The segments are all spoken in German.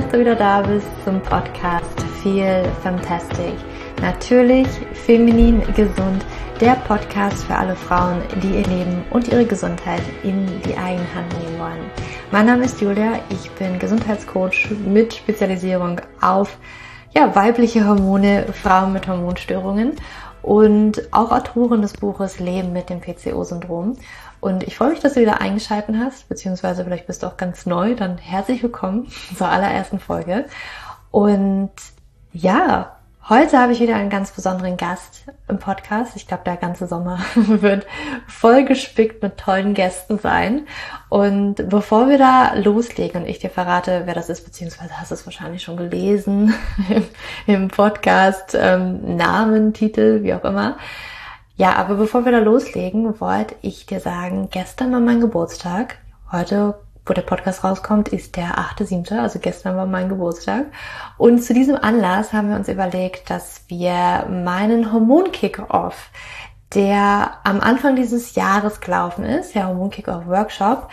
dass du wieder da bist zum Podcast Feel Fantastic. Natürlich feminin gesund, der Podcast für alle Frauen, die ihr Leben und ihre Gesundheit in die eigene Hand nehmen wollen. Mein Name ist Julia, ich bin Gesundheitscoach mit Spezialisierung auf ja, weibliche Hormone, Frauen mit Hormonstörungen und auch Autorin des Buches Leben mit dem PCO-Syndrom. Und ich freue mich, dass du wieder eingeschaltet hast, beziehungsweise vielleicht bist du auch ganz neu, dann herzlich willkommen zur allerersten Folge. Und ja, heute habe ich wieder einen ganz besonderen Gast im Podcast. Ich glaube, der ganze Sommer wird voll gespickt mit tollen Gästen sein. Und bevor wir da loslegen und ich dir verrate, wer das ist, beziehungsweise hast du es wahrscheinlich schon gelesen im, Podcast, ähm, Namen, Titel, wie auch immer, ja, aber bevor wir da loslegen, wollte ich dir sagen, gestern war mein Geburtstag. Heute, wo der Podcast rauskommt, ist der 8.7., also gestern war mein Geburtstag. Und zu diesem Anlass haben wir uns überlegt, dass wir meinen Hormon-Kick-Off, der am Anfang dieses Jahres gelaufen ist, der Hormon-Kick-Off-Workshop,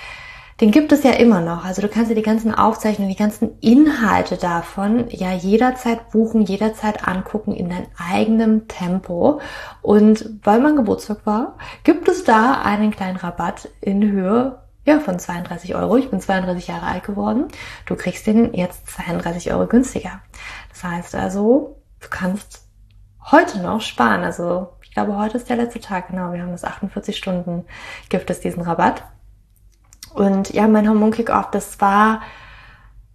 den gibt es ja immer noch. Also du kannst dir die ganzen Aufzeichnungen, die ganzen Inhalte davon ja jederzeit buchen, jederzeit angucken in deinem eigenen Tempo. Und weil mein Geburtstag war, gibt es da einen kleinen Rabatt in Höhe ja, von 32 Euro. Ich bin 32 Jahre alt geworden. Du kriegst den jetzt 32 Euro günstiger. Das heißt also, du kannst heute noch sparen. Also ich glaube, heute ist der letzte Tag. Genau, wir haben das 48 Stunden, gibt es diesen Rabatt. Und ja, mein Hormon-Kick-Off, das war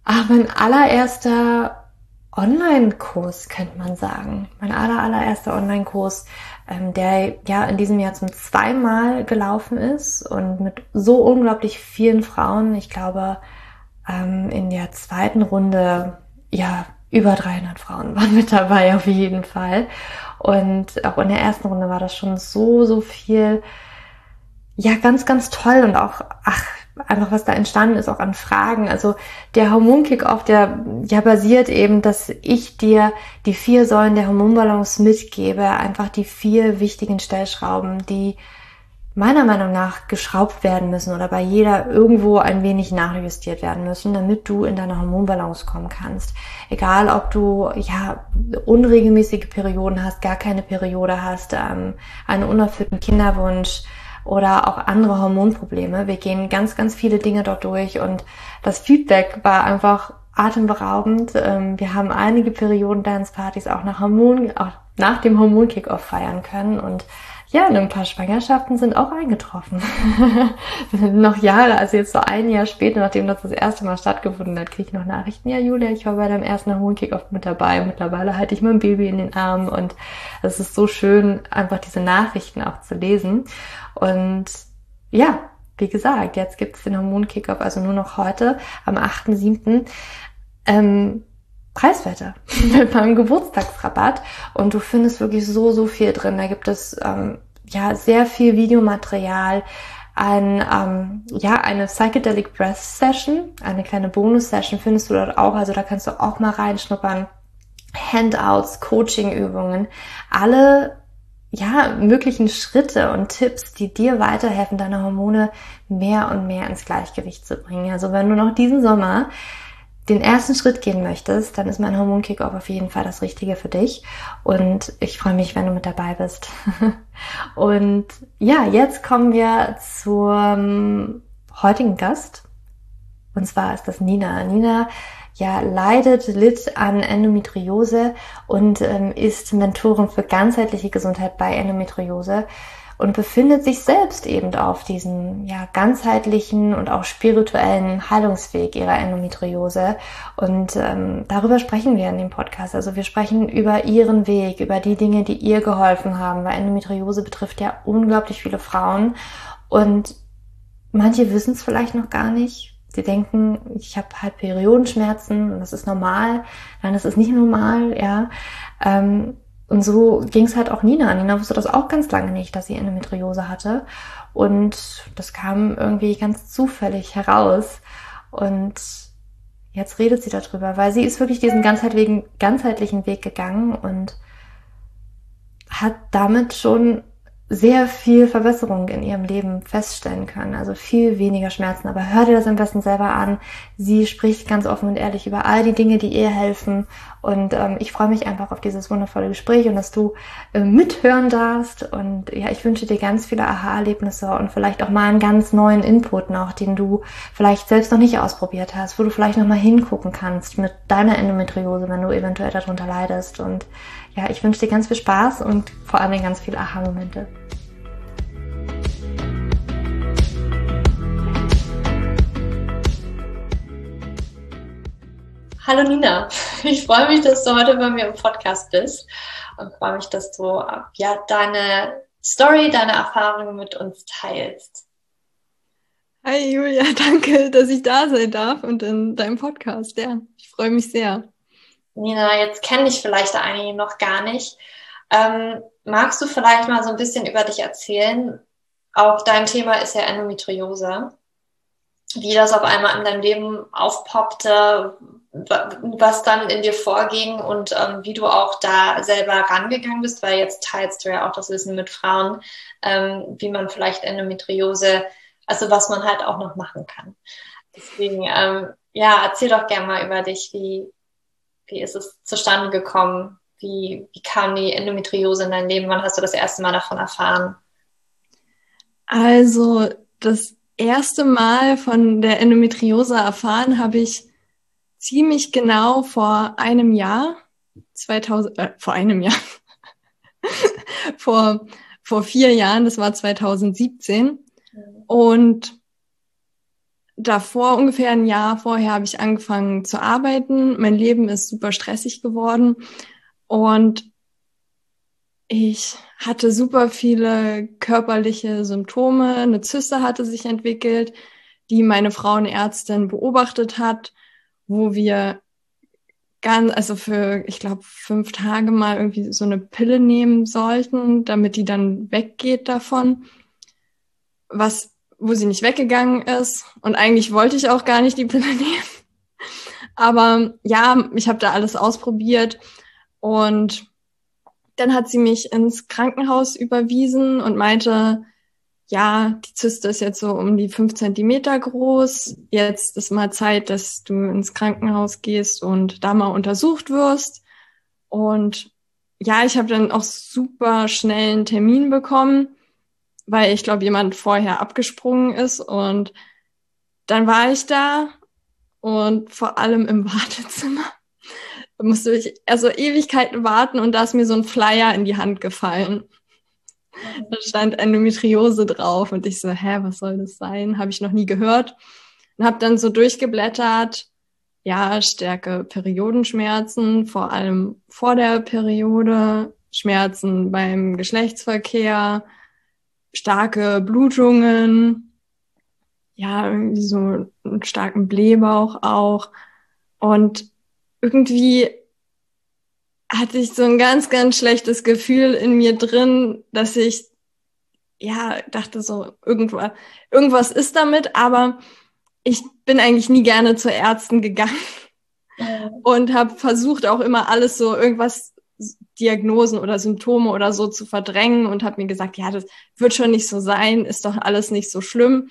ah, mein allererster Online-Kurs, könnte man sagen. Mein aller, allererster Online-Kurs, ähm, der ja in diesem Jahr zum zweimal gelaufen ist und mit so unglaublich vielen Frauen. Ich glaube, ähm, in der zweiten Runde, ja, über 300 Frauen waren mit dabei auf jeden Fall. Und auch in der ersten Runde war das schon so, so viel. Ja, ganz, ganz toll und auch, ach, einfach was da entstanden ist, auch an Fragen. Also der Hormonkick-Off, der ja basiert eben, dass ich dir die vier Säulen der Hormonbalance mitgebe, einfach die vier wichtigen Stellschrauben, die meiner Meinung nach geschraubt werden müssen oder bei jeder irgendwo ein wenig nachjustiert werden müssen, damit du in deine Hormonbalance kommen kannst. Egal, ob du ja unregelmäßige Perioden hast, gar keine Periode hast, ähm, einen unerfüllten Kinderwunsch, oder auch andere Hormonprobleme. Wir gehen ganz, ganz viele Dinge dort durch und das Feedback war einfach atemberaubend. Ähm, wir haben einige Perioden-Dance-Partys auch nach Hormon, auch nach dem Hormon-Kick-Off feiern können und ja, ein paar Schwangerschaften sind auch eingetroffen. noch Jahre, also jetzt so ein Jahr später, nachdem das das erste Mal stattgefunden hat, kriege ich noch Nachrichten. Ja, Julia, ich war bei deinem ersten Hormon-Kick-Off mit dabei. Und mittlerweile halte ich mein Baby in den Armen und es ist so schön, einfach diese Nachrichten auch zu lesen. Und ja, wie gesagt, jetzt gibt es den Hormon-Kick-Off, also nur noch heute, am 8.7. Ähm, preiswerter mit meinem Geburtstagsrabatt und du findest wirklich so, so viel drin. Da gibt es ähm, ja sehr viel Videomaterial, ein, ähm, ja, eine Psychedelic Breath Session, eine kleine Bonus-Session findest du dort auch, also da kannst du auch mal reinschnuppern. Handouts, Coaching-Übungen, alle ja, möglichen Schritte und Tipps, die dir weiterhelfen, deine Hormone mehr und mehr ins Gleichgewicht zu bringen. Also wenn du noch diesen Sommer den ersten Schritt gehen möchtest, dann ist mein Hormon Kickoff auf jeden Fall das Richtige für dich. Und ich freue mich, wenn du mit dabei bist. und ja, jetzt kommen wir zum heutigen Gast. Und zwar ist das Nina. Nina ja leidet, litt an Endometriose und ähm, ist Mentorin für ganzheitliche Gesundheit bei Endometriose und befindet sich selbst eben auf diesem ja, ganzheitlichen und auch spirituellen Heilungsweg ihrer Endometriose. Und ähm, darüber sprechen wir in dem Podcast. Also wir sprechen über ihren Weg, über die Dinge, die ihr geholfen haben, weil Endometriose betrifft ja unglaublich viele Frauen. Und manche wissen es vielleicht noch gar nicht, Sie denken, ich habe halt Periodenschmerzen und das ist normal. Nein, das ist nicht normal, ja. Ähm, und so ging es halt auch Nina. Nina wusste das auch ganz lange nicht, dass sie Endometriose hatte. Und das kam irgendwie ganz zufällig heraus. Und jetzt redet sie darüber, weil sie ist wirklich diesen ganzheitlichen, ganzheitlichen Weg gegangen und hat damit schon sehr viel Verbesserung in ihrem Leben feststellen können, also viel weniger Schmerzen. Aber hör dir das am besten selber an. Sie spricht ganz offen und ehrlich über all die Dinge, die ihr helfen. Und ähm, ich freue mich einfach auf dieses wundervolle Gespräch und dass du äh, mithören darfst. Und ja, ich wünsche dir ganz viele Aha-Erlebnisse und vielleicht auch mal einen ganz neuen Input noch, den du vielleicht selbst noch nicht ausprobiert hast, wo du vielleicht noch mal hingucken kannst mit deiner Endometriose, wenn du eventuell darunter leidest. Und ja, ich wünsche dir ganz viel Spaß und vor allem ganz viele Aha-Momente. Hallo Nina, ich freue mich, dass du heute bei mir im Podcast bist und freue mich, dass du ja deine Story, deine Erfahrungen mit uns teilst. Hi Julia, danke, dass ich da sein darf und in deinem Podcast. Ja, ich freue mich sehr. Nina, jetzt kenne ich vielleicht einige noch gar nicht. Ähm, magst du vielleicht mal so ein bisschen über dich erzählen? Auch dein Thema ist ja Endometriose. Wie das auf einmal in deinem Leben aufpoppte, was dann in dir vorging und ähm, wie du auch da selber rangegangen bist, weil jetzt teilst du ja auch das Wissen mit Frauen, ähm, wie man vielleicht Endometriose, also was man halt auch noch machen kann. Deswegen, ähm, ja, erzähl doch gerne mal über dich, wie, wie ist es zustande gekommen? Wie, wie kam die Endometriose in dein Leben? Wann hast du das erste Mal davon erfahren? Also, das erste Mal von der Endometriose erfahren habe ich ziemlich genau vor einem Jahr, 2000, äh, vor einem Jahr, vor, vor vier Jahren, das war 2017. Und davor, ungefähr ein Jahr vorher, habe ich angefangen zu arbeiten. Mein Leben ist super stressig geworden. Und ich hatte super viele körperliche Symptome. Eine Zyste hatte sich entwickelt, die meine Frauenärztin beobachtet hat wo wir ganz, also für, ich glaube, fünf Tage mal irgendwie so eine Pille nehmen sollten, damit die dann weggeht davon. Was, wo sie nicht weggegangen ist. Und eigentlich wollte ich auch gar nicht die Pille nehmen. Aber ja, ich habe da alles ausprobiert und dann hat sie mich ins Krankenhaus überwiesen und meinte, ja, die Zyste ist jetzt so um die fünf Zentimeter groß. Jetzt ist mal Zeit, dass du ins Krankenhaus gehst und da mal untersucht wirst. Und ja, ich habe dann auch super schnell einen Termin bekommen, weil ich glaube, jemand vorher abgesprungen ist. Und dann war ich da und vor allem im Wartezimmer musste ich also Ewigkeiten warten und da ist mir so ein Flyer in die Hand gefallen. Da stand Endometriose drauf und ich so, hä, was soll das sein? Habe ich noch nie gehört. Und habe dann so durchgeblättert, ja, stärke Periodenschmerzen, vor allem vor der Periode, Schmerzen beim Geschlechtsverkehr, starke Blutungen, ja, irgendwie so einen starken Blähbauch auch. Und irgendwie hatte ich so ein ganz, ganz schlechtes Gefühl in mir drin, dass ich ja dachte so, irgendwas, irgendwas ist damit, aber ich bin eigentlich nie gerne zu Ärzten gegangen und habe versucht auch immer alles so irgendwas Diagnosen oder Symptome oder so zu verdrängen und habe mir gesagt, ja, das wird schon nicht so sein, ist doch alles nicht so schlimm.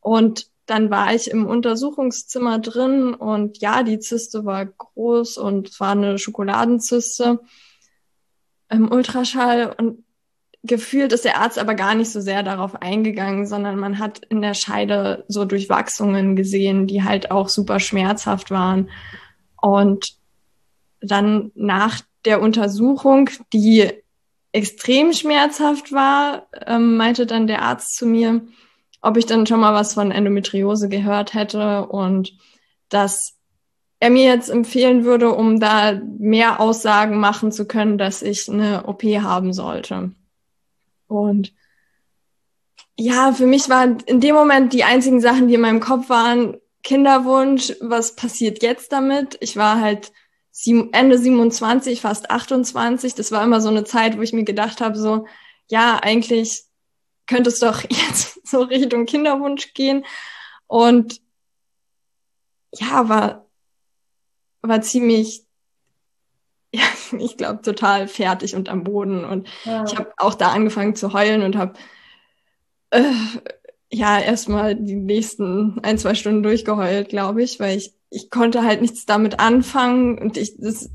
Und dann war ich im Untersuchungszimmer drin und ja, die Zyste war groß und es war eine Schokoladenzyste im Ultraschall und gefühlt ist der Arzt aber gar nicht so sehr darauf eingegangen, sondern man hat in der Scheide so Durchwachsungen gesehen, die halt auch super schmerzhaft waren. Und dann nach der Untersuchung, die extrem schmerzhaft war, ähm, meinte dann der Arzt zu mir, ob ich dann schon mal was von Endometriose gehört hätte und dass er mir jetzt empfehlen würde, um da mehr Aussagen machen zu können, dass ich eine OP haben sollte. Und ja, für mich waren in dem Moment die einzigen Sachen, die in meinem Kopf waren, Kinderwunsch, was passiert jetzt damit? Ich war halt Ende 27, fast 28. Das war immer so eine Zeit, wo ich mir gedacht habe, so, ja, eigentlich könnte es doch jetzt so Richtung Kinderwunsch gehen. Und ja, war, war ziemlich ja, ich glaube, total fertig und am Boden. Und ja. ich habe auch da angefangen zu heulen und habe äh, ja erstmal die nächsten ein, zwei Stunden durchgeheult, glaube ich, weil ich, ich konnte halt nichts damit anfangen und ich, das,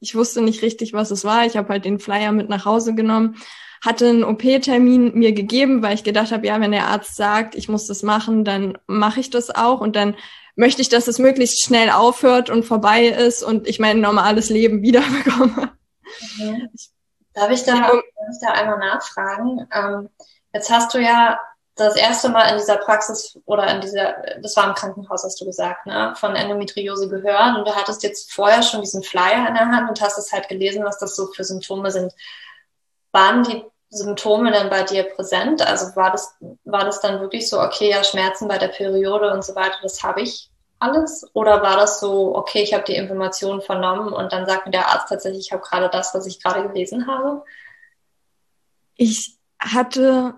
ich wusste nicht richtig, was es war. Ich habe halt den Flyer mit nach Hause genommen, hatte einen OP-Termin mir gegeben, weil ich gedacht habe, ja, wenn der Arzt sagt, ich muss das machen, dann mache ich das auch und dann möchte ich, dass es möglichst schnell aufhört und vorbei ist und ich mein normales Leben wiederbekomme. Mhm. Darf ich da, darf ich da einmal nachfragen? Ähm, jetzt hast du ja das erste Mal in dieser Praxis oder in dieser, das war im Krankenhaus, hast du gesagt, ne, von Endometriose gehört und du hattest jetzt vorher schon diesen Flyer in der Hand und hast es halt gelesen, was das so für Symptome sind. Waren die Symptome dann bei dir präsent? Also war das, war das dann wirklich so, okay, ja, Schmerzen bei der Periode und so weiter, das habe ich alles? Oder war das so, okay, ich habe die Informationen vernommen und dann sagt mir der Arzt tatsächlich, ich habe gerade das, was ich gerade gelesen habe? Ich hatte,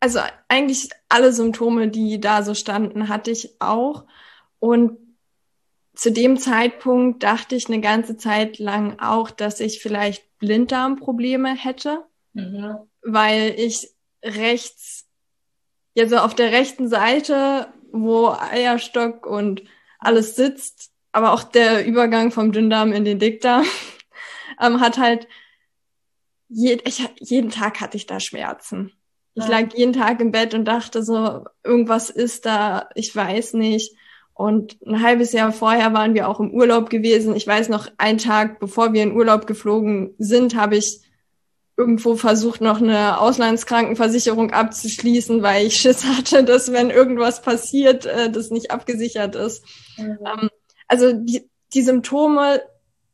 also eigentlich alle Symptome, die da so standen, hatte ich auch. Und zu dem Zeitpunkt dachte ich eine ganze Zeit lang auch, dass ich vielleicht Blinddarmprobleme hätte mhm. weil ich rechts, ja so auf der rechten Seite, wo Eierstock und alles sitzt, aber auch der Übergang vom Dünndarm in den Dickdarm, ähm, hat halt, je, ich, jeden Tag hatte ich da Schmerzen. Ich lag jeden Tag im Bett und dachte so, irgendwas ist da, ich weiß nicht. Und ein halbes Jahr vorher waren wir auch im Urlaub gewesen. Ich weiß noch, einen Tag bevor wir in Urlaub geflogen sind, habe ich irgendwo versucht, noch eine Auslandskrankenversicherung abzuschließen, weil ich Schiss hatte, dass wenn irgendwas passiert, äh, das nicht abgesichert ist. Mhm. Ähm, also die, die Symptome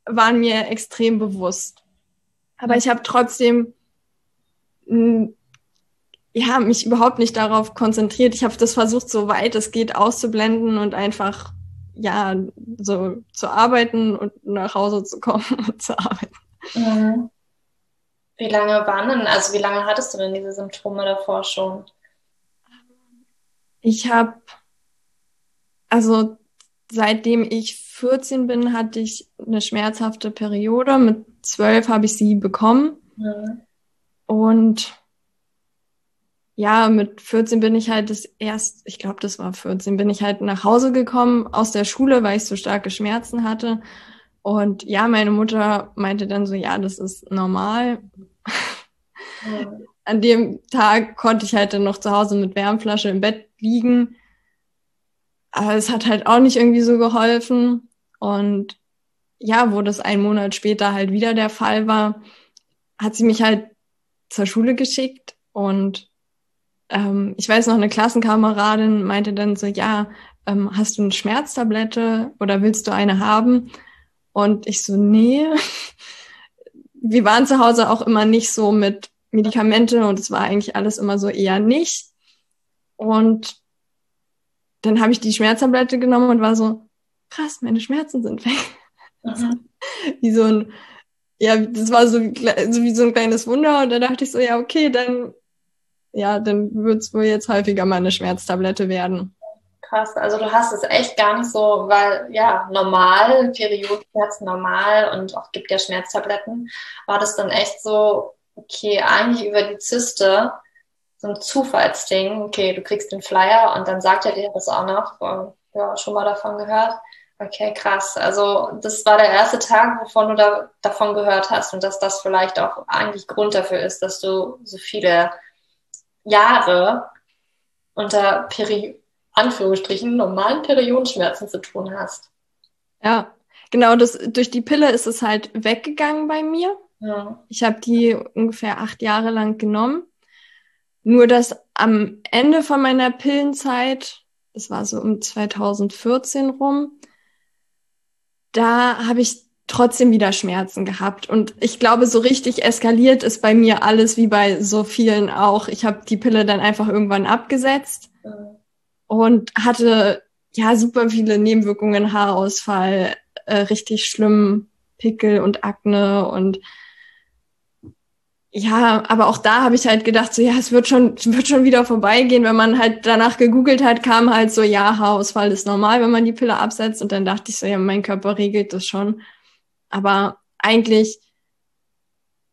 waren mir extrem bewusst. Aber mhm. ich habe trotzdem ja, mich überhaupt nicht darauf konzentriert. Ich habe das versucht, so weit es geht, auszublenden und einfach ja so zu arbeiten und nach Hause zu kommen und zu arbeiten. Mhm. Wie lange waren denn, also wie lange hattest du denn diese Symptome davor schon? Ich habe, also seitdem ich 14 bin, hatte ich eine schmerzhafte Periode. Mit 12 habe ich sie bekommen. Mhm. Und ja, mit 14 bin ich halt das erst, ich glaube, das war 14, bin ich halt nach Hause gekommen aus der Schule, weil ich so starke Schmerzen hatte. Und ja, meine Mutter meinte dann so, ja, das ist normal. Ja. An dem Tag konnte ich halt dann noch zu Hause mit Wärmflasche im Bett liegen. Aber es hat halt auch nicht irgendwie so geholfen. Und ja, wo das ein Monat später halt wieder der Fall war, hat sie mich halt zur Schule geschickt und ähm, ich weiß noch, eine Klassenkameradin meinte dann so, ja, ähm, hast du eine Schmerztablette oder willst du eine haben? Und ich so, nee. Wir waren zu Hause auch immer nicht so mit Medikamente und es war eigentlich alles immer so eher nicht. Und dann habe ich die Schmerztablette genommen und war so, krass, meine Schmerzen sind weg. Mhm. wie so ein, ja, das war so, so wie so ein kleines Wunder und da dachte ich so, ja, okay, dann, ja, dann wird es wohl jetzt häufiger mal eine Schmerztablette werden. Krass, also du hast es echt gar nicht so, weil ja, normal, Periodenschmerzen normal und auch gibt ja Schmerztabletten, war das dann echt so, okay, eigentlich über die Zyste, so ein Zufallsding, okay, du kriegst den Flyer und dann sagt er dir das auch noch, ja, schon mal davon gehört. Okay, krass. Also das war der erste Tag, wovon du da, davon gehört hast und dass das vielleicht auch eigentlich Grund dafür ist, dass du so viele Jahre unter Peri Anführungsstrichen normalen Periodenschmerzen zu tun hast. Ja, genau, das, durch die Pille ist es halt weggegangen bei mir. Ja. Ich habe die ungefähr acht Jahre lang genommen. Nur dass am Ende von meiner Pillenzeit, das war so um 2014 rum, da habe ich trotzdem wieder Schmerzen gehabt. Und ich glaube, so richtig eskaliert ist bei mir alles wie bei so vielen auch. Ich habe die Pille dann einfach irgendwann abgesetzt. Und hatte ja super viele Nebenwirkungen, Haarausfall, äh, richtig schlimm Pickel und Akne und ja, aber auch da habe ich halt gedacht, so ja, es wird schon, es wird schon wieder vorbeigehen. Wenn man halt danach gegoogelt hat, kam halt so, ja, Haarausfall ist normal, wenn man die Pille absetzt. Und dann dachte ich so, ja, mein Körper regelt das schon. Aber eigentlich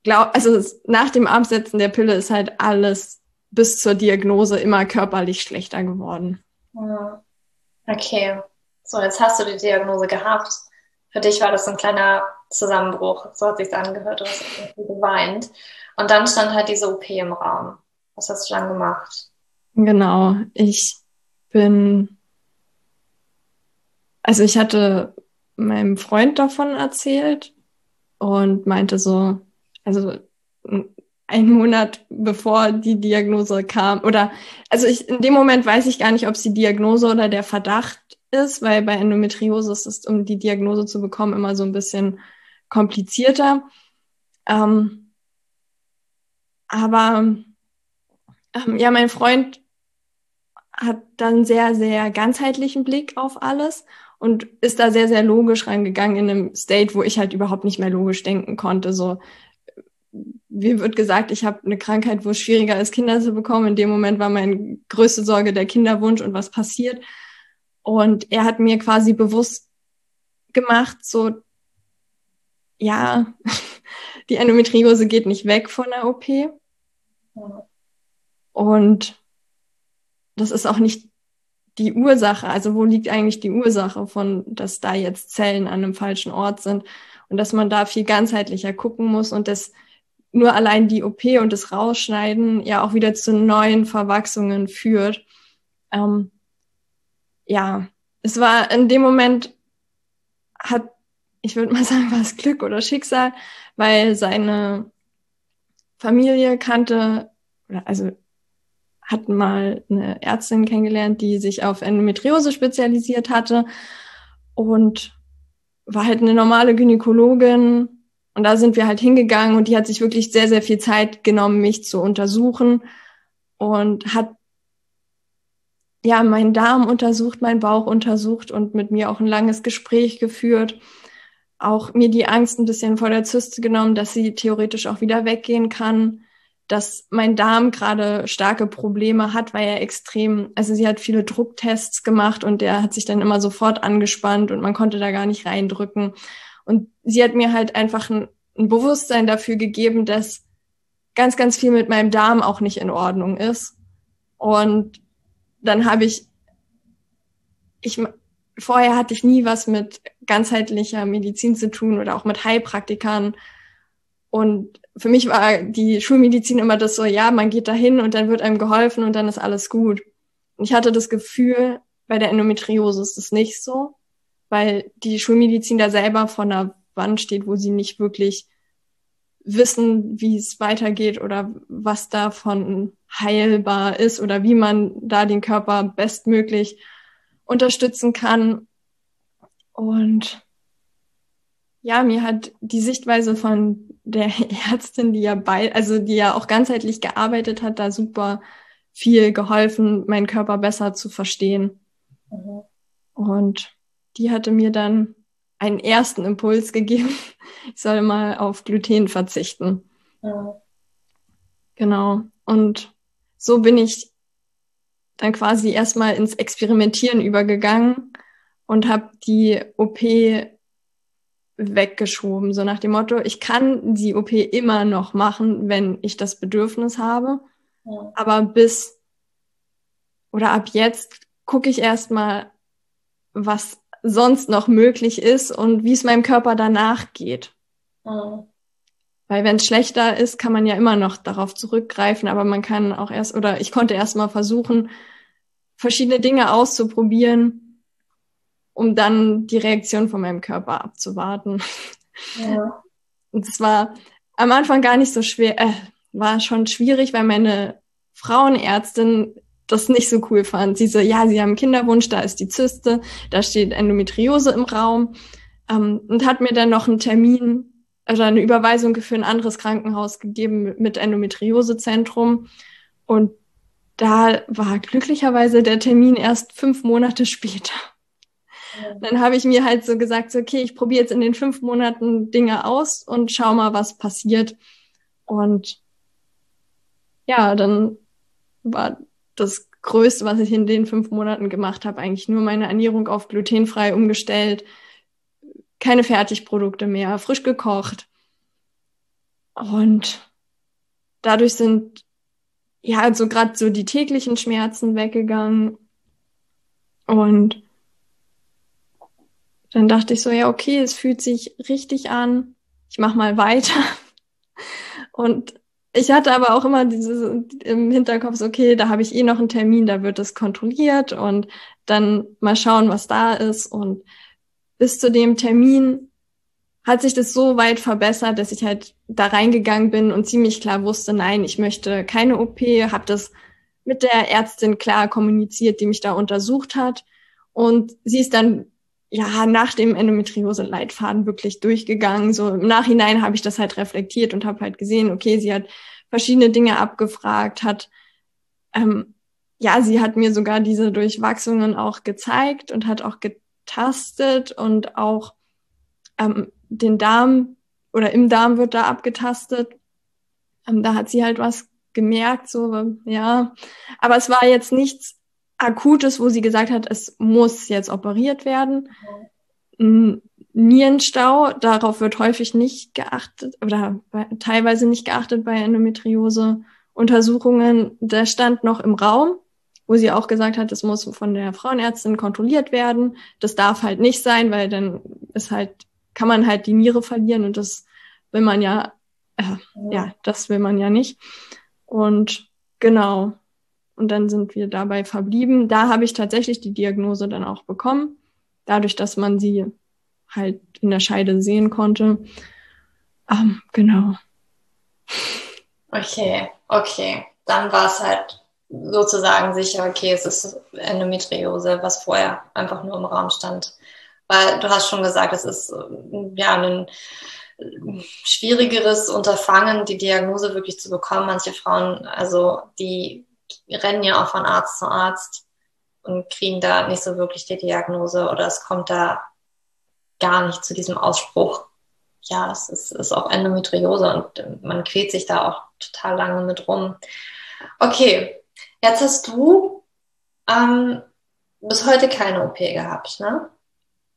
glaub, also nach dem Absetzen der Pille ist halt alles bis zur Diagnose immer körperlich schlechter geworden. Okay. So, jetzt hast du die Diagnose gehabt. Für dich war das ein kleiner Zusammenbruch. So hat sich's angehört. Du hast irgendwie geweint. Und dann stand halt diese OP im Raum. Was hast du dann gemacht? Genau. Ich bin, also ich hatte meinem Freund davon erzählt und meinte so, also einen Monat bevor die Diagnose kam. Oder also ich in dem Moment weiß ich gar nicht, ob es die Diagnose oder der Verdacht ist, weil bei Endometriose ist um die Diagnose zu bekommen, immer so ein bisschen komplizierter. Ähm, aber ähm, ja, mein Freund hat dann sehr, sehr ganzheitlichen Blick auf alles und ist da sehr, sehr logisch reingegangen in einem State, wo ich halt überhaupt nicht mehr logisch denken konnte. So, mir wird gesagt, ich habe eine Krankheit, wo es schwieriger ist, Kinder zu bekommen. In dem Moment war meine größte Sorge der Kinderwunsch und was passiert. Und er hat mir quasi bewusst gemacht, so, ja, die Endometriose geht nicht weg von der OP. Und das ist auch nicht die Ursache. Also wo liegt eigentlich die Ursache von, dass da jetzt Zellen an einem falschen Ort sind und dass man da viel ganzheitlicher gucken muss und das nur allein die OP und das Rausschneiden ja auch wieder zu neuen Verwachsungen führt. Ähm, ja, es war in dem Moment hat, ich würde mal sagen, war es Glück oder Schicksal, weil seine Familie kannte, also hat mal eine Ärztin kennengelernt, die sich auf Endometriose spezialisiert hatte und war halt eine normale Gynäkologin und da sind wir halt hingegangen und die hat sich wirklich sehr, sehr viel Zeit genommen, mich zu untersuchen und hat ja meinen Darm untersucht, meinen Bauch untersucht und mit mir auch ein langes Gespräch geführt. Auch mir die Angst ein bisschen vor der Zyste genommen, dass sie theoretisch auch wieder weggehen kann, dass mein Darm gerade starke Probleme hat, weil er extrem, also sie hat viele Drucktests gemacht und der hat sich dann immer sofort angespannt und man konnte da gar nicht reindrücken. Und sie hat mir halt einfach ein, ein Bewusstsein dafür gegeben, dass ganz, ganz viel mit meinem Darm auch nicht in Ordnung ist. Und dann habe ich, ich, vorher hatte ich nie was mit ganzheitlicher Medizin zu tun oder auch mit Heilpraktikern. Und für mich war die Schulmedizin immer das so, ja, man geht dahin und dann wird einem geholfen und dann ist alles gut. Und ich hatte das Gefühl, bei der Endometriose ist es nicht so weil die Schulmedizin da selber vor einer Wand steht, wo sie nicht wirklich wissen, wie es weitergeht oder was davon heilbar ist oder wie man da den Körper bestmöglich unterstützen kann. Und ja, mir hat die Sichtweise von der Ärztin, die ja bei, also die ja auch ganzheitlich gearbeitet hat, da super viel geholfen, meinen Körper besser zu verstehen. Mhm. Und die hatte mir dann einen ersten Impuls gegeben. Ich soll mal auf Gluten verzichten. Ja. Genau. Und so bin ich dann quasi erstmal ins Experimentieren übergegangen und habe die OP weggeschoben, so nach dem Motto, ich kann die OP immer noch machen, wenn ich das Bedürfnis habe. Ja. Aber bis oder ab jetzt gucke ich erstmal, was sonst noch möglich ist und wie es meinem Körper danach geht. Mhm. Weil wenn es schlechter ist, kann man ja immer noch darauf zurückgreifen, aber man kann auch erst, oder ich konnte erst mal versuchen, verschiedene Dinge auszuprobieren, um dann die Reaktion von meinem Körper abzuwarten. Ja. Und es war am Anfang gar nicht so schwer, äh, war schon schwierig, weil meine Frauenärztin das nicht so cool fand. Sie so, ja, sie haben Kinderwunsch, da ist die Zyste, da steht Endometriose im Raum ähm, und hat mir dann noch einen Termin oder eine Überweisung für ein anderes Krankenhaus gegeben mit Endometriosezentrum und da war glücklicherweise der Termin erst fünf Monate später. Dann habe ich mir halt so gesagt, so, okay, ich probiere jetzt in den fünf Monaten Dinge aus und schau mal, was passiert. Und ja, dann war das Größte, was ich in den fünf Monaten gemacht habe, eigentlich nur meine Ernährung auf glutenfrei umgestellt, keine Fertigprodukte mehr, frisch gekocht. Und dadurch sind ja so also gerade so die täglichen Schmerzen weggegangen. Und dann dachte ich so, ja, okay, es fühlt sich richtig an. Ich mach mal weiter. Und ich hatte aber auch immer dieses im Hinterkopf, so, okay, da habe ich eh noch einen Termin, da wird es kontrolliert und dann mal schauen, was da ist. Und bis zu dem Termin hat sich das so weit verbessert, dass ich halt da reingegangen bin und ziemlich klar wusste, nein, ich möchte keine OP, habe das mit der Ärztin klar kommuniziert, die mich da untersucht hat. Und sie ist dann ja nach dem Endometriose-Leitfaden wirklich durchgegangen. So im Nachhinein habe ich das halt reflektiert und habe halt gesehen, okay, sie hat verschiedene Dinge abgefragt, hat ähm, ja, sie hat mir sogar diese Durchwachsungen auch gezeigt und hat auch getastet und auch ähm, den Darm oder im Darm wird da abgetastet. Ähm, da hat sie halt was gemerkt, so, ja. Aber es war jetzt nichts Akutes, wo sie gesagt hat, es muss jetzt operiert werden. Mhm. Nierenstau, darauf wird häufig nicht geachtet oder teilweise nicht geachtet bei Endometriose-Untersuchungen. Der stand noch im Raum, wo sie auch gesagt hat, es muss von der Frauenärztin kontrolliert werden. Das darf halt nicht sein, weil dann ist halt, kann man halt die Niere verlieren und das will man ja, äh, ja, das will man ja nicht. Und genau. Und dann sind wir dabei verblieben. Da habe ich tatsächlich die Diagnose dann auch bekommen, dadurch, dass man sie halt in der Scheide sehen konnte. Ähm, genau. Okay, okay. Dann war es halt sozusagen sicher, okay, es ist Endometriose, was vorher einfach nur im Raum stand. Weil du hast schon gesagt, es ist ja ein schwierigeres Unterfangen, die Diagnose wirklich zu bekommen. Manche Frauen, also die rennen ja auch von Arzt zu Arzt und kriegen da nicht so wirklich die Diagnose oder es kommt da gar nicht zu diesem Ausspruch, ja, es ist, ist auch Endometriose und man quält sich da auch total lange mit rum. Okay, jetzt hast du ähm, bis heute keine OP gehabt, ne?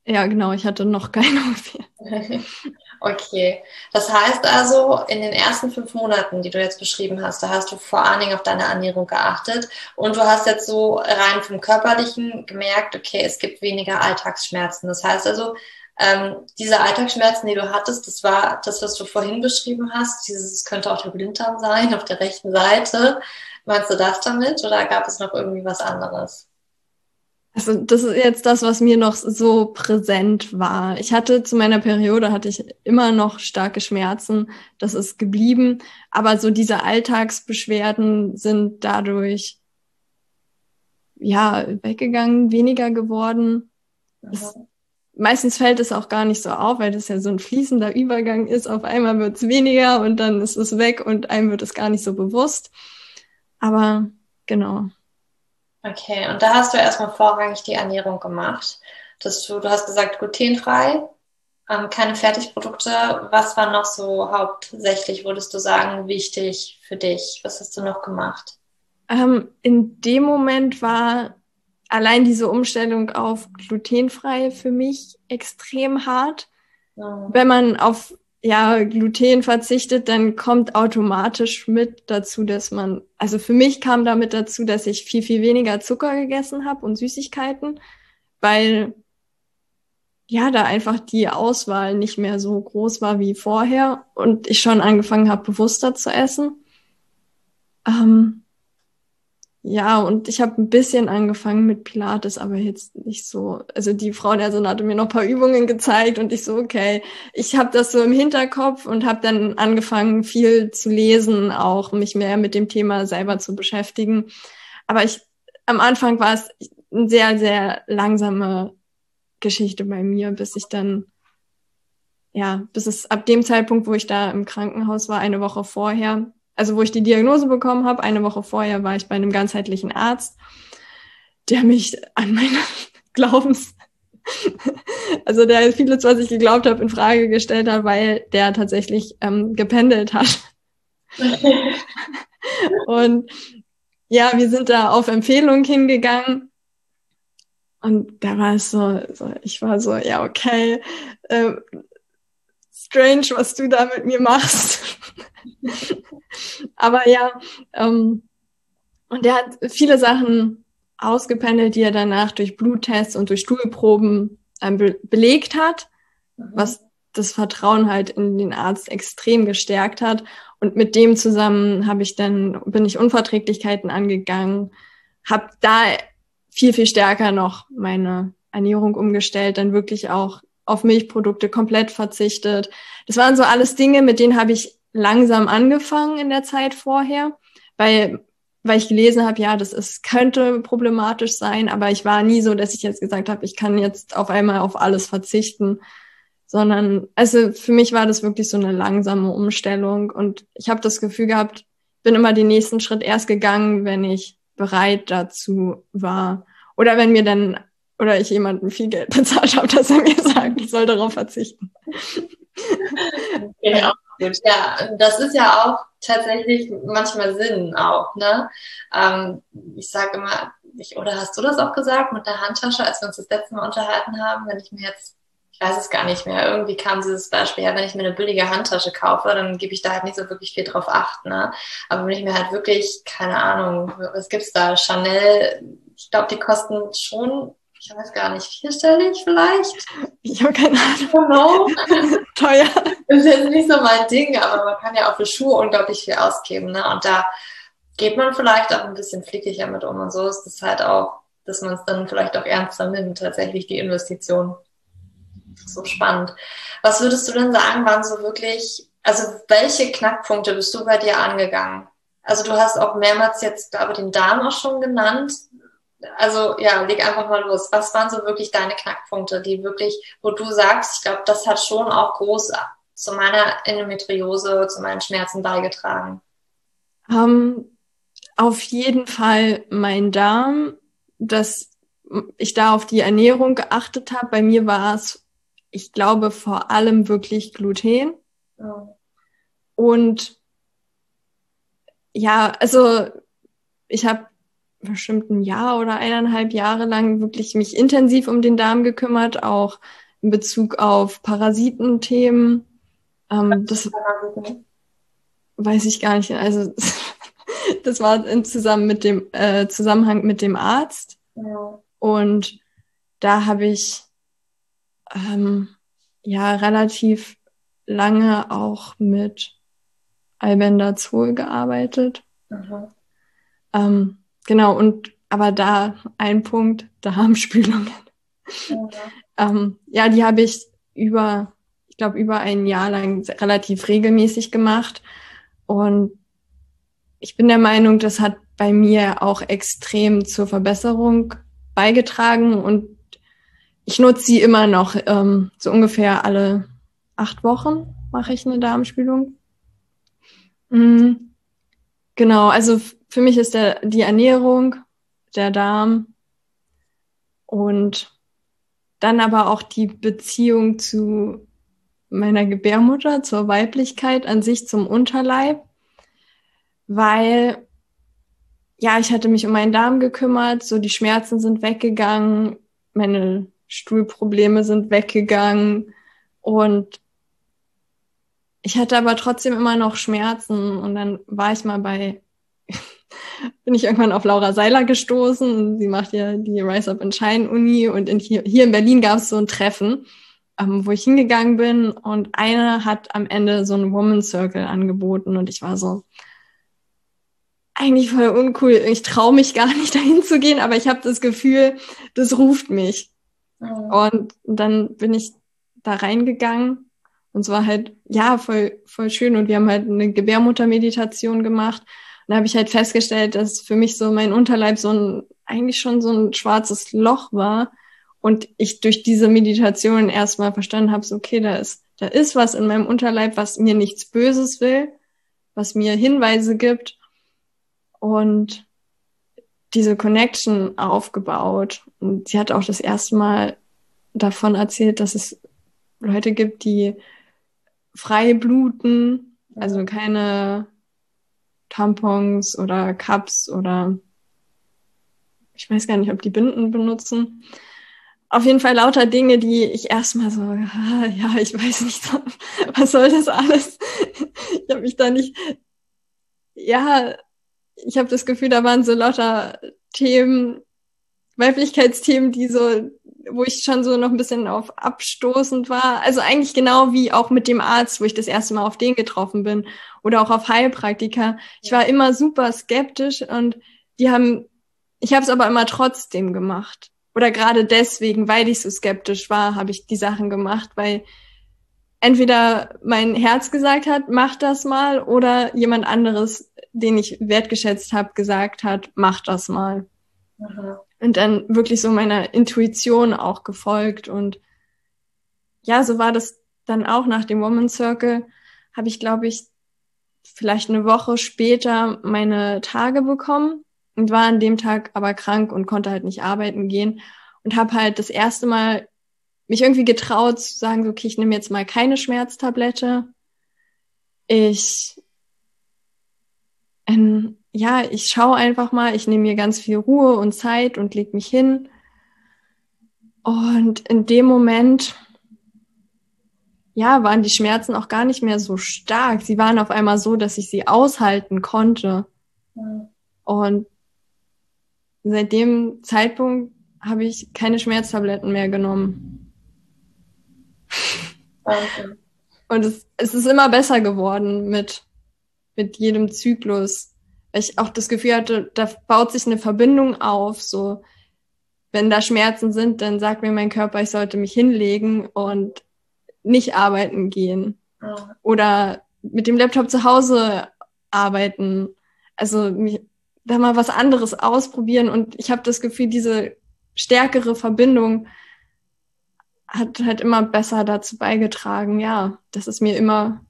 Ja, genau, ich hatte noch keine OP. okay, das heißt also, in den ersten fünf Monaten, die du jetzt beschrieben hast, da hast du vor allen Dingen auf deine Ernährung geachtet und du hast jetzt so rein vom Körperlichen gemerkt, okay, es gibt weniger Alltagsschmerzen. Das heißt also, ähm, diese Alltagsschmerzen, die du hattest, das war das, was du vorhin beschrieben hast. Dieses könnte auch der Blinddarm sein auf der rechten Seite. Meinst du das damit oder gab es noch irgendwie was anderes? Also das ist jetzt das, was mir noch so präsent war. Ich hatte zu meiner Periode hatte ich immer noch starke Schmerzen. Das ist geblieben. Aber so diese Alltagsbeschwerden sind dadurch ja weggegangen, weniger geworden. Es, meistens fällt es auch gar nicht so auf, weil das ja so ein fließender Übergang ist. Auf einmal wird es weniger und dann ist es weg und einem wird es gar nicht so bewusst. Aber genau. Okay, und da hast du erstmal vorrangig die Ernährung gemacht. Dass du, du hast gesagt, glutenfrei, ähm, keine Fertigprodukte. Was war noch so hauptsächlich, würdest du sagen, wichtig für dich? Was hast du noch gemacht? Ähm, in dem Moment war allein diese Umstellung auf glutenfrei für mich extrem hart. Ja. Wenn man auf ja, Gluten verzichtet, dann kommt automatisch mit dazu, dass man, also für mich kam damit dazu, dass ich viel, viel weniger Zucker gegessen habe und Süßigkeiten, weil ja, da einfach die Auswahl nicht mehr so groß war wie vorher und ich schon angefangen habe, bewusster zu essen. Ähm, ja, und ich habe ein bisschen angefangen mit Pilates, aber jetzt nicht so. Also die Frau der Sonne hatte mir noch paar Übungen gezeigt und ich so, okay, ich habe das so im Hinterkopf und habe dann angefangen, viel zu lesen, auch mich mehr mit dem Thema selber zu beschäftigen. Aber ich, am Anfang war es eine sehr, sehr langsame Geschichte bei mir, bis ich dann, ja, bis es ab dem Zeitpunkt, wo ich da im Krankenhaus war, eine Woche vorher, also wo ich die Diagnose bekommen habe, eine Woche vorher war ich bei einem ganzheitlichen Arzt, der mich an meine Glaubens, also der vieles, was ich geglaubt habe, in Frage gestellt hat, weil der tatsächlich ähm, gependelt hat. und ja, wir sind da auf Empfehlung hingegangen. Und da war es so, so ich war so, ja, okay, äh, strange, was du da mit mir machst. Aber ja, ähm, und er hat viele Sachen ausgependelt, die er danach durch Bluttests und durch Stuhlproben ähm, be belegt hat, mhm. was das Vertrauen halt in den Arzt extrem gestärkt hat. Und mit dem zusammen habe ich dann, bin ich Unverträglichkeiten angegangen, habe da viel, viel stärker noch meine Ernährung umgestellt, dann wirklich auch auf Milchprodukte komplett verzichtet. Das waren so alles Dinge, mit denen habe ich langsam angefangen in der Zeit vorher, weil weil ich gelesen habe, ja, das ist, könnte problematisch sein, aber ich war nie so, dass ich jetzt gesagt habe, ich kann jetzt auf einmal auf alles verzichten, sondern also für mich war das wirklich so eine langsame Umstellung und ich habe das Gefühl gehabt, bin immer den nächsten Schritt erst gegangen, wenn ich bereit dazu war oder wenn mir dann oder ich jemanden viel Geld bezahlt habe, dass er mir sagt, ich soll darauf verzichten. Genau. Ja, das ist ja auch tatsächlich manchmal Sinn auch, ne? Ähm, ich sage immer, ich, oder hast du das auch gesagt mit der Handtasche, als wir uns das letzte Mal unterhalten haben, wenn ich mir jetzt ich weiß es gar nicht mehr. Irgendwie kam dieses Beispiel, ja, wenn ich mir eine billige Handtasche kaufe, dann gebe ich da halt nicht so wirklich viel drauf acht, ne? Aber wenn ich mir halt wirklich, keine Ahnung, was gibt's da? Chanel, ich glaube, die kosten schon ich weiß gar nicht, vierstellig vielleicht? Ich habe keine Ahnung. Teuer. Das ist jetzt nicht so mein Ding, aber man kann ja auch für Schuhe unglaublich viel ausgeben. Ne? Und da geht man vielleicht auch ein bisschen fliegiger mit um. Und so ist es halt auch, dass man es dann vielleicht auch ernster nimmt, tatsächlich die Investition. So spannend. Was würdest du denn sagen, waren so wirklich, also welche Knackpunkte bist du bei dir angegangen? Also du hast auch mehrmals jetzt, glaube ich, den Darm auch schon genannt also ja, leg einfach mal los. Was waren so wirklich deine Knackpunkte, die wirklich, wo du sagst, ich glaube, das hat schon auch groß zu meiner Endometriose, zu meinen Schmerzen beigetragen? Um, ähm, auf jeden Fall mein Darm, dass ich da auf die Ernährung geachtet habe. Bei mir war es, ich glaube, vor allem wirklich Gluten. Oh. Und ja, also ich habe bestimmt ein Jahr oder eineinhalb Jahre lang wirklich mich intensiv um den Darm gekümmert, auch in Bezug auf Parasitenthemen. Ähm, das weiß ich gar nicht. Also das war in zusammen mit dem äh, Zusammenhang mit dem Arzt. Ja. Und da habe ich ähm, ja relativ lange auch mit Albendazol gearbeitet. Mhm. Ähm, Genau, und aber da ein Punkt, Darmspülungen. Ja, ähm, ja die habe ich über, ich glaube, über ein Jahr lang relativ regelmäßig gemacht. Und ich bin der Meinung, das hat bei mir auch extrem zur Verbesserung beigetragen und ich nutze sie immer noch. Ähm, so ungefähr alle acht Wochen mache ich eine Darmspülung. Mhm. Genau, also für mich ist der, die Ernährung, der Darm und dann aber auch die Beziehung zu meiner Gebärmutter, zur Weiblichkeit an sich, zum Unterleib, weil ja, ich hatte mich um meinen Darm gekümmert, so die Schmerzen sind weggegangen, meine Stuhlprobleme sind weggegangen und ich hatte aber trotzdem immer noch Schmerzen und dann war ich mal bei bin ich irgendwann auf Laura Seiler gestoßen. Sie macht ja die Rise Up in Shine Uni und in hier, hier in Berlin gab es so ein Treffen, ähm, wo ich hingegangen bin und eine hat am Ende so einen Woman Circle angeboten und ich war so, eigentlich voll uncool. Ich traue mich gar nicht dahin zu gehen, aber ich habe das Gefühl, das ruft mich. Mhm. Und dann bin ich da reingegangen und es war halt, ja, voll, voll schön. Und wir haben halt eine Gebärmuttermeditation gemacht dann habe ich halt festgestellt, dass für mich so mein Unterleib so ein, eigentlich schon so ein schwarzes Loch war. Und ich durch diese Meditation erstmal verstanden habe, so, okay, da ist, da ist was in meinem Unterleib, was mir nichts Böses will, was mir Hinweise gibt. Und diese Connection aufgebaut. Und sie hat auch das erste Mal davon erzählt, dass es Leute gibt, die frei bluten, also keine Tampons oder Cups oder ich weiß gar nicht, ob die Binden benutzen. auf jeden Fall lauter Dinge, die ich erstmal so, ja, ich weiß nicht, was soll das alles? Ich habe mich da nicht, ja, ich habe das Gefühl, da waren so lauter Themen, Weiblichkeitsthemen, die so, wo ich schon so noch ein bisschen auf abstoßend war. Also eigentlich genau wie auch mit dem Arzt, wo ich das erste Mal auf den getroffen bin oder auch auf Heilpraktiker. Ich war immer super skeptisch und die haben, ich habe es aber immer trotzdem gemacht. Oder gerade deswegen, weil ich so skeptisch war, habe ich die Sachen gemacht, weil entweder mein Herz gesagt hat, mach das mal, oder jemand anderes, den ich wertgeschätzt habe, gesagt hat, mach das mal. Mhm. Und dann wirklich so meiner Intuition auch gefolgt. Und ja, so war das dann auch nach dem Woman Circle, habe ich, glaube ich, vielleicht eine Woche später meine Tage bekommen und war an dem Tag aber krank und konnte halt nicht arbeiten gehen und habe halt das erste Mal mich irgendwie getraut zu sagen, okay, ich nehme jetzt mal keine Schmerztablette. Ich ähm, ja, ich schaue einfach mal, ich nehme mir ganz viel Ruhe und Zeit und leg mich hin. Und in dem Moment, ja, waren die Schmerzen auch gar nicht mehr so stark. Sie waren auf einmal so, dass ich sie aushalten konnte. Mhm. Und seit dem Zeitpunkt habe ich keine Schmerztabletten mehr genommen. Danke. Und es, es ist immer besser geworden mit, mit jedem Zyklus. Weil ich auch das Gefühl hatte, da baut sich eine Verbindung auf. So, wenn da Schmerzen sind, dann sagt mir mein Körper, ich sollte mich hinlegen und nicht arbeiten gehen. Ja. Oder mit dem Laptop zu Hause arbeiten. Also mich, da mal was anderes ausprobieren. Und ich habe das Gefühl, diese stärkere Verbindung hat halt immer besser dazu beigetragen, ja, dass es mir immer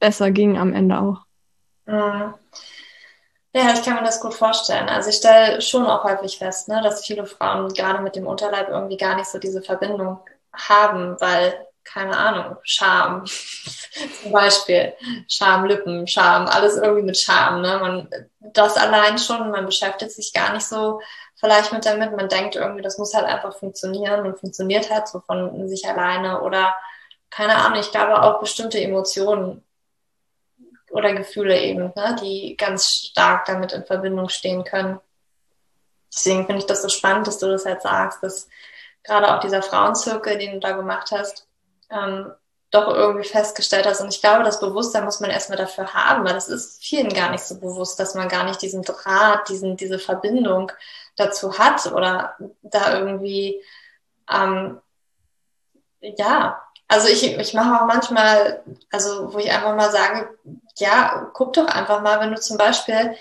besser ging am Ende auch. Ja, ich kann mir das gut vorstellen. Also ich stelle schon auch häufig fest, ne, dass viele Frauen gerade mit dem Unterleib irgendwie gar nicht so diese Verbindung haben, weil, keine Ahnung, Scham zum Beispiel, Schamlippen, Scham, alles irgendwie mit Scham. Ne? Man, das allein schon, man beschäftigt sich gar nicht so vielleicht mit damit. Man denkt irgendwie, das muss halt einfach funktionieren und funktioniert halt so von sich alleine oder keine Ahnung, ich glaube auch bestimmte Emotionen oder Gefühle eben, ne, die ganz stark damit in Verbindung stehen können. Deswegen finde ich das so spannend, dass du das halt sagst, dass gerade auch dieser Frauenzirkel, den du da gemacht hast, ähm, doch irgendwie festgestellt hast. Und ich glaube, das Bewusstsein muss man erstmal dafür haben, weil das ist vielen gar nicht so bewusst, dass man gar nicht diesen Draht, diesen, diese Verbindung dazu hat oder da irgendwie, ähm, ja, also ich, ich mache auch manchmal, also wo ich einfach mal sage, ja, guck doch einfach mal, wenn du zum Beispiel,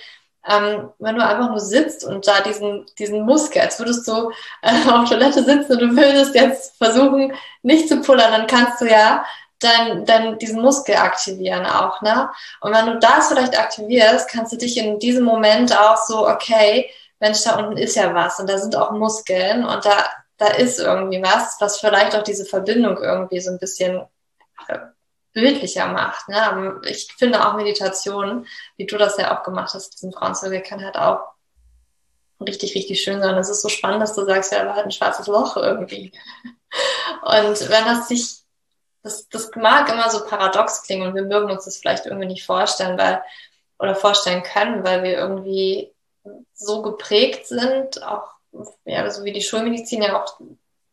ähm, wenn du einfach nur sitzt und da diesen, diesen Muskel, als würdest du äh, auf Toilette sitzen und du würdest jetzt versuchen, nicht zu pullern, dann kannst du ja dann, dann diesen Muskel aktivieren auch, ne? Und wenn du das vielleicht aktivierst, kannst du dich in diesem Moment auch so, okay, Mensch, da unten ist ja was und da sind auch Muskeln und da, da ist irgendwie was, was vielleicht auch diese Verbindung irgendwie so ein bisschen äh, bildlicher macht. Ne? Ich finde auch Meditation, wie du das ja auch gemacht hast, diesen Frauenzirkel kann halt auch richtig, richtig schön sein. Es ist so spannend, dass du sagst, ja, da war halt ein schwarzes Loch irgendwie. Und wenn das sich, das, das mag immer so paradox klingen und wir mögen uns das vielleicht irgendwie nicht vorstellen, weil, oder vorstellen können, weil wir irgendwie so geprägt sind, auch ja, so wie die Schulmedizin ja auch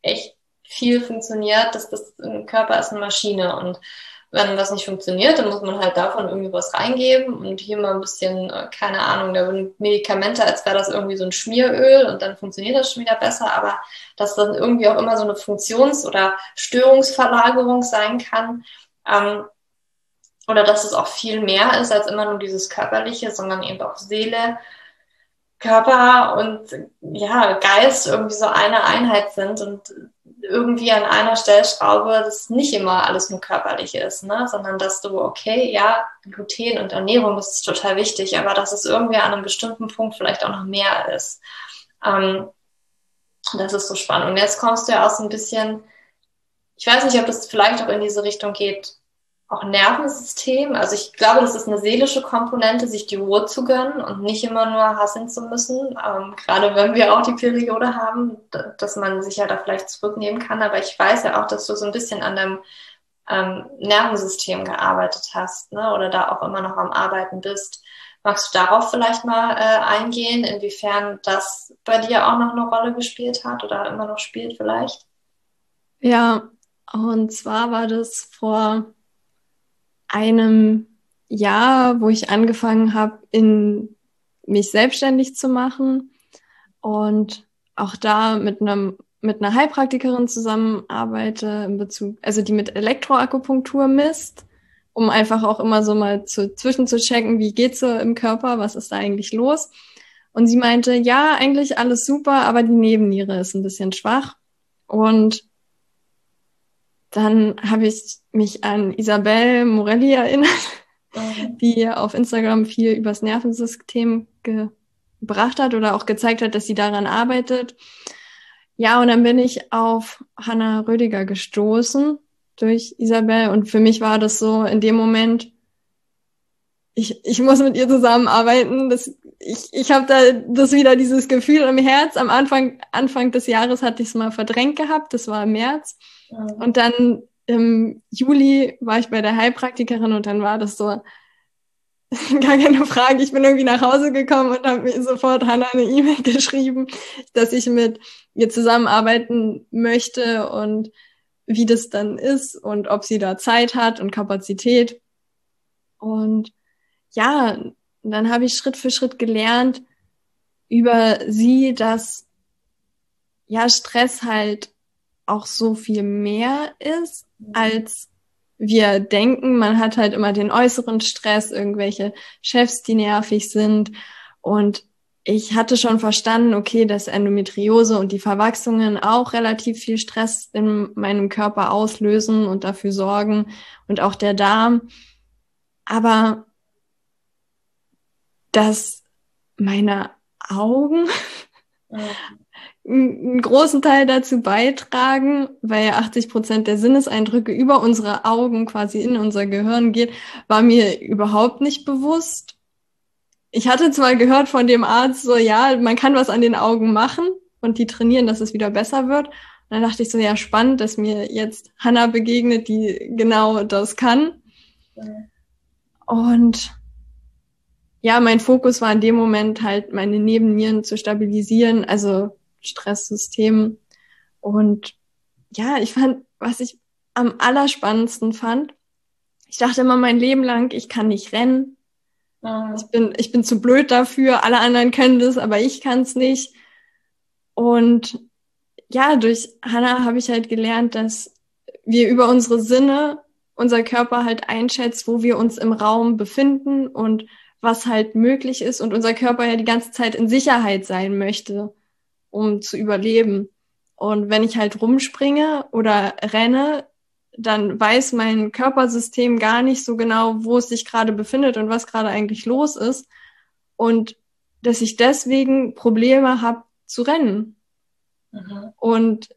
echt viel funktioniert, dass das ein Körper ist eine Maschine und wenn was nicht funktioniert, dann muss man halt davon irgendwie was reingeben und hier mal ein bisschen, äh, keine Ahnung, da sind Medikamente, als wäre das irgendwie so ein Schmieröl und dann funktioniert das schon wieder besser, aber dass dann irgendwie auch immer so eine Funktions- oder Störungsverlagerung sein kann, ähm, oder dass es auch viel mehr ist als immer nur dieses Körperliche, sondern eben auch Seele, Körper und ja, Geist irgendwie so eine Einheit sind und irgendwie an einer Stellschraube das nicht immer alles nur körperlich ist, ne? sondern dass du, okay, ja, Gluten und Ernährung ist total wichtig, aber dass es irgendwie an einem bestimmten Punkt vielleicht auch noch mehr ist. Ähm, das ist so spannend. Und jetzt kommst du ja auch so ein bisschen, ich weiß nicht, ob das vielleicht auch in diese Richtung geht, auch Nervensystem. Also ich glaube, das ist eine seelische Komponente, sich die Ruhe zu gönnen und nicht immer nur hassen zu müssen. Ähm, gerade wenn wir auch die Periode haben, dass man sich ja da vielleicht zurücknehmen kann. Aber ich weiß ja auch, dass du so ein bisschen an deinem ähm, Nervensystem gearbeitet hast, ne? Oder da auch immer noch am Arbeiten bist. Magst du darauf vielleicht mal äh, eingehen, inwiefern das bei dir auch noch eine Rolle gespielt hat oder immer noch spielt vielleicht? Ja, und zwar war das vor einem Jahr, wo ich angefangen habe, in mich selbstständig zu machen und auch da mit einem mit einer Heilpraktikerin zusammenarbeite in Bezug, also die mit Elektroakupunktur misst, um einfach auch immer so mal zu, zwischen zu checken, wie geht's so im Körper, was ist da eigentlich los? Und sie meinte, ja, eigentlich alles super, aber die Nebenniere ist ein bisschen schwach. Und dann habe ich mich an Isabelle Morelli erinnert, mhm. die auf Instagram viel übers Nervensystem gebracht hat oder auch gezeigt hat, dass sie daran arbeitet. Ja, und dann bin ich auf Hannah Rödiger gestoßen durch Isabel und für mich war das so in dem Moment, ich, ich muss mit ihr zusammenarbeiten. Das, ich ich habe da das wieder dieses Gefühl im Herz. Am Anfang, Anfang des Jahres hatte ich es mal verdrängt gehabt, das war im März. Und dann im Juli war ich bei der Heilpraktikerin und dann war das so, gar keine Frage. Ich bin irgendwie nach Hause gekommen und habe mir sofort Hannah eine E-Mail geschrieben, dass ich mit ihr zusammenarbeiten möchte und wie das dann ist und ob sie da Zeit hat und Kapazität. Und ja, dann habe ich Schritt für Schritt gelernt über sie, dass ja Stress halt auch so viel mehr ist, als wir denken. Man hat halt immer den äußeren Stress, irgendwelche Chefs, die nervig sind. Und ich hatte schon verstanden, okay, dass Endometriose und die Verwachsungen auch relativ viel Stress in meinem Körper auslösen und dafür sorgen und auch der Darm. Aber dass meine Augen einen großen Teil dazu beitragen, weil ja 80 Prozent der Sinneseindrücke über unsere Augen quasi in unser Gehirn geht, war mir überhaupt nicht bewusst. Ich hatte zwar gehört von dem Arzt so, ja, man kann was an den Augen machen und die trainieren, dass es wieder besser wird. Und dann dachte ich so, ja, spannend, dass mir jetzt Hannah begegnet, die genau das kann. Und ja, mein Fokus war in dem Moment halt, meine Nebennieren zu stabilisieren, also Stresssystem. Und ja, ich fand, was ich am allerspannendsten fand, ich dachte immer mein Leben lang, ich kann nicht rennen. Mhm. Ich bin, ich bin zu blöd dafür. Alle anderen können das, aber ich kann es nicht. Und ja, durch Hannah habe ich halt gelernt, dass wir über unsere Sinne unser Körper halt einschätzt, wo wir uns im Raum befinden und was halt möglich ist und unser Körper ja die ganze Zeit in Sicherheit sein möchte, um zu überleben. Und wenn ich halt rumspringe oder renne, dann weiß mein Körpersystem gar nicht so genau, wo es sich gerade befindet und was gerade eigentlich los ist. Und dass ich deswegen Probleme habe zu rennen. Mhm. Und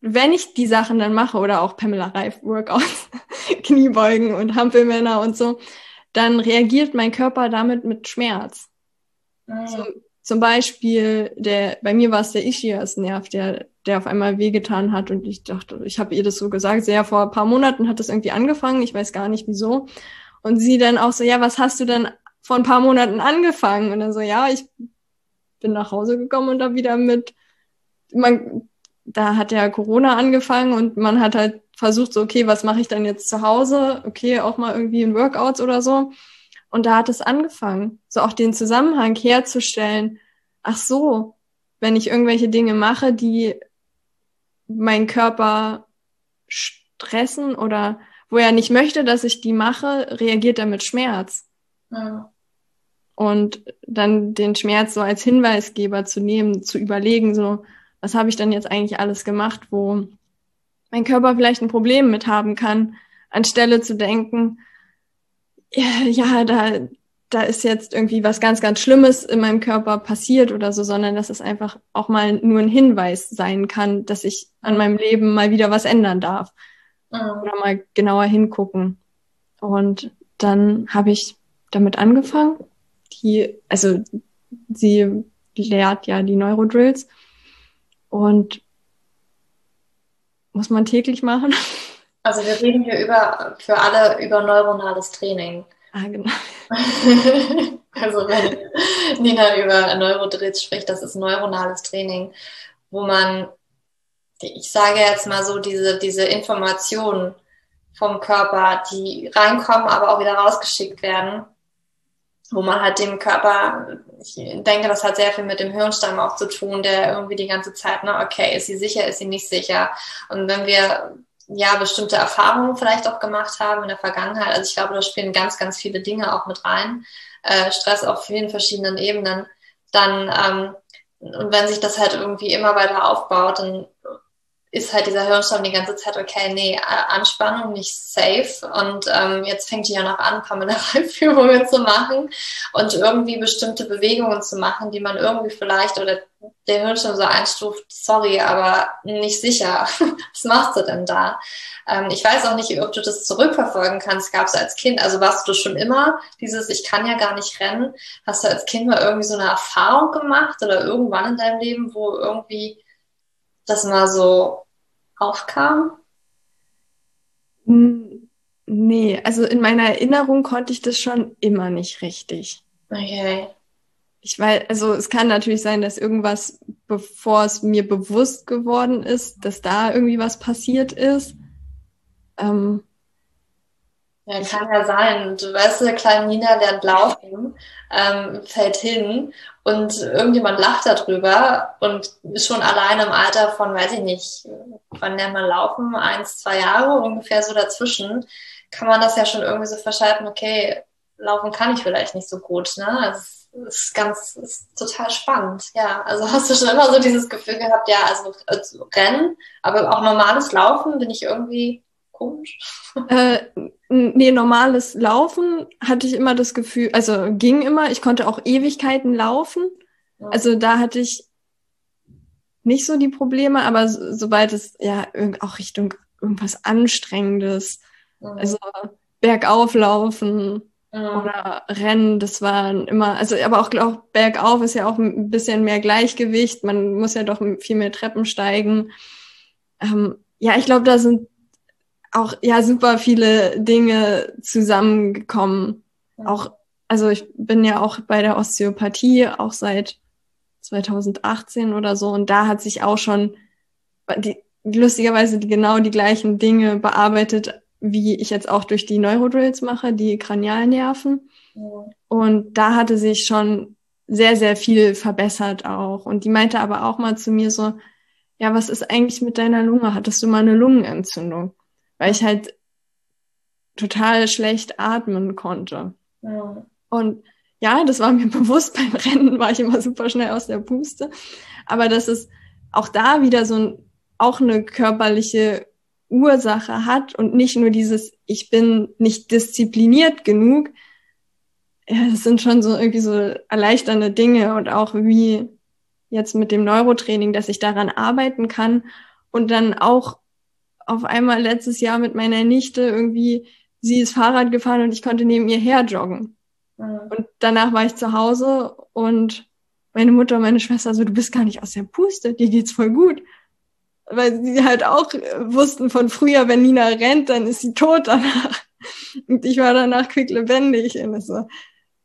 wenn ich die Sachen dann mache oder auch Pamela Reif Workouts, Kniebeugen und Hampelmänner und so, dann reagiert mein Körper damit mit Schmerz. Mhm. Zum, zum, Beispiel, der, bei mir war es der Ischias-Nerv, der, der auf einmal wehgetan hat und ich dachte, ich habe ihr das so gesagt, sehr vor ein paar Monaten hat das irgendwie angefangen, ich weiß gar nicht wieso. Und sie dann auch so, ja, was hast du denn vor ein paar Monaten angefangen? Und dann so, ja, ich bin nach Hause gekommen und da wieder mit, man, da hat ja Corona angefangen und man hat halt versucht, so, okay, was mache ich dann jetzt zu Hause? Okay, auch mal irgendwie in Workouts oder so. Und da hat es angefangen, so auch den Zusammenhang herzustellen. Ach so, wenn ich irgendwelche Dinge mache, die meinen Körper stressen oder wo er nicht möchte, dass ich die mache, reagiert er mit Schmerz. Ja. Und dann den Schmerz so als Hinweisgeber zu nehmen, zu überlegen, so, was habe ich dann jetzt eigentlich alles gemacht, wo mein Körper vielleicht ein Problem mit haben kann, anstelle zu denken, ja, da, da ist jetzt irgendwie was ganz, ganz Schlimmes in meinem Körper passiert oder so, sondern dass es einfach auch mal nur ein Hinweis sein kann, dass ich an meinem Leben mal wieder was ändern darf. Mhm. Oder mal genauer hingucken Und dann habe ich damit angefangen. Die, also sie lehrt ja die Neurodrills und muss man täglich machen. Also wir reden hier über für alle über neuronales Training. Ah, genau. also wenn Nina über Neurodrills spricht, das ist neuronales Training, wo man, ich sage jetzt mal so, diese, diese Informationen vom Körper, die reinkommen, aber auch wieder rausgeschickt werden, wo man halt dem Körper, ich denke, das hat sehr viel mit dem Hirnstamm auch zu tun, der irgendwie die ganze Zeit, ne, okay, ist sie sicher, ist sie nicht sicher? Und wenn wir ja bestimmte Erfahrungen vielleicht auch gemacht haben in der Vergangenheit, also ich glaube, da spielen ganz, ganz viele Dinge auch mit rein, äh, Stress auf vielen verschiedenen Ebenen, dann ähm, und wenn sich das halt irgendwie immer weiter aufbaut, dann ist halt dieser Hirnstamm die ganze Zeit, okay, nee, Anspannung, nicht safe. Und ähm, jetzt fängt die ja noch an, Pamela-Führungen zu machen und irgendwie bestimmte Bewegungen zu machen, die man irgendwie vielleicht oder der Hirnstamm so einstuft, sorry, aber nicht sicher. Was machst du denn da? Ähm, ich weiß auch nicht, ob du das zurückverfolgen kannst. Gab es als Kind, also warst du schon immer dieses, ich kann ja gar nicht rennen. Hast du als Kind mal irgendwie so eine Erfahrung gemacht oder irgendwann in deinem Leben, wo irgendwie das mal so aufkam? Nee, also in meiner Erinnerung konnte ich das schon immer nicht richtig. Okay. Ich weiß, also es kann natürlich sein, dass irgendwas, bevor es mir bewusst geworden ist, dass da irgendwie was passiert ist. Ähm, ja, kann ja sein. Du weißt, der kleine Nina lernt laufen, ähm, fällt hin und irgendjemand lacht darüber und schon alleine im Alter von, weiß ich nicht, wann lernt man laufen? Eins, zwei Jahre, ungefähr so dazwischen, kann man das ja schon irgendwie so verschalten, okay, laufen kann ich vielleicht nicht so gut, ne? Das ist ganz, ist total spannend, ja. Also hast du schon immer so dieses Gefühl gehabt, ja, also, also Rennen, aber auch normales Laufen bin ich irgendwie komisch. Äh, nee, normales Laufen hatte ich immer das Gefühl, also ging immer, ich konnte auch Ewigkeiten laufen. Also da hatte ich nicht so die Probleme, aber so, sobald es ja auch Richtung irgendwas Anstrengendes, mhm. also bergauf laufen mhm. oder Rennen, das waren immer, also aber auch, auch bergauf ist ja auch ein bisschen mehr Gleichgewicht, man muss ja doch viel mehr Treppen steigen. Ähm, ja, ich glaube, da sind auch ja super viele Dinge zusammengekommen. Auch, also ich bin ja auch bei der Osteopathie auch seit 2018 oder so und da hat sich auch schon die, lustigerweise genau die gleichen Dinge bearbeitet, wie ich jetzt auch durch die Neurodrills mache, die Kranialnerven. Ja. Und da hatte sich schon sehr, sehr viel verbessert auch. Und die meinte aber auch mal zu mir so, ja, was ist eigentlich mit deiner Lunge? Hattest du mal eine Lungenentzündung? Weil ich halt total schlecht atmen konnte. Ja. Und ja, das war mir bewusst. Beim Rennen war ich immer super schnell aus der Puste. Aber dass es auch da wieder so ein, auch eine körperliche Ursache hat und nicht nur dieses, ich bin nicht diszipliniert genug. Ja, das sind schon so irgendwie so erleichternde Dinge und auch wie jetzt mit dem Neurotraining, dass ich daran arbeiten kann und dann auch auf einmal letztes Jahr mit meiner Nichte irgendwie, sie ist Fahrrad gefahren und ich konnte neben ihr her joggen. Mhm. Und danach war ich zu Hause und meine Mutter und meine Schwester so, du bist gar nicht aus der Puste, dir geht's voll gut. Weil sie halt auch wussten von früher, wenn Nina rennt, dann ist sie tot danach. Und ich war danach quicklebendig. Und es war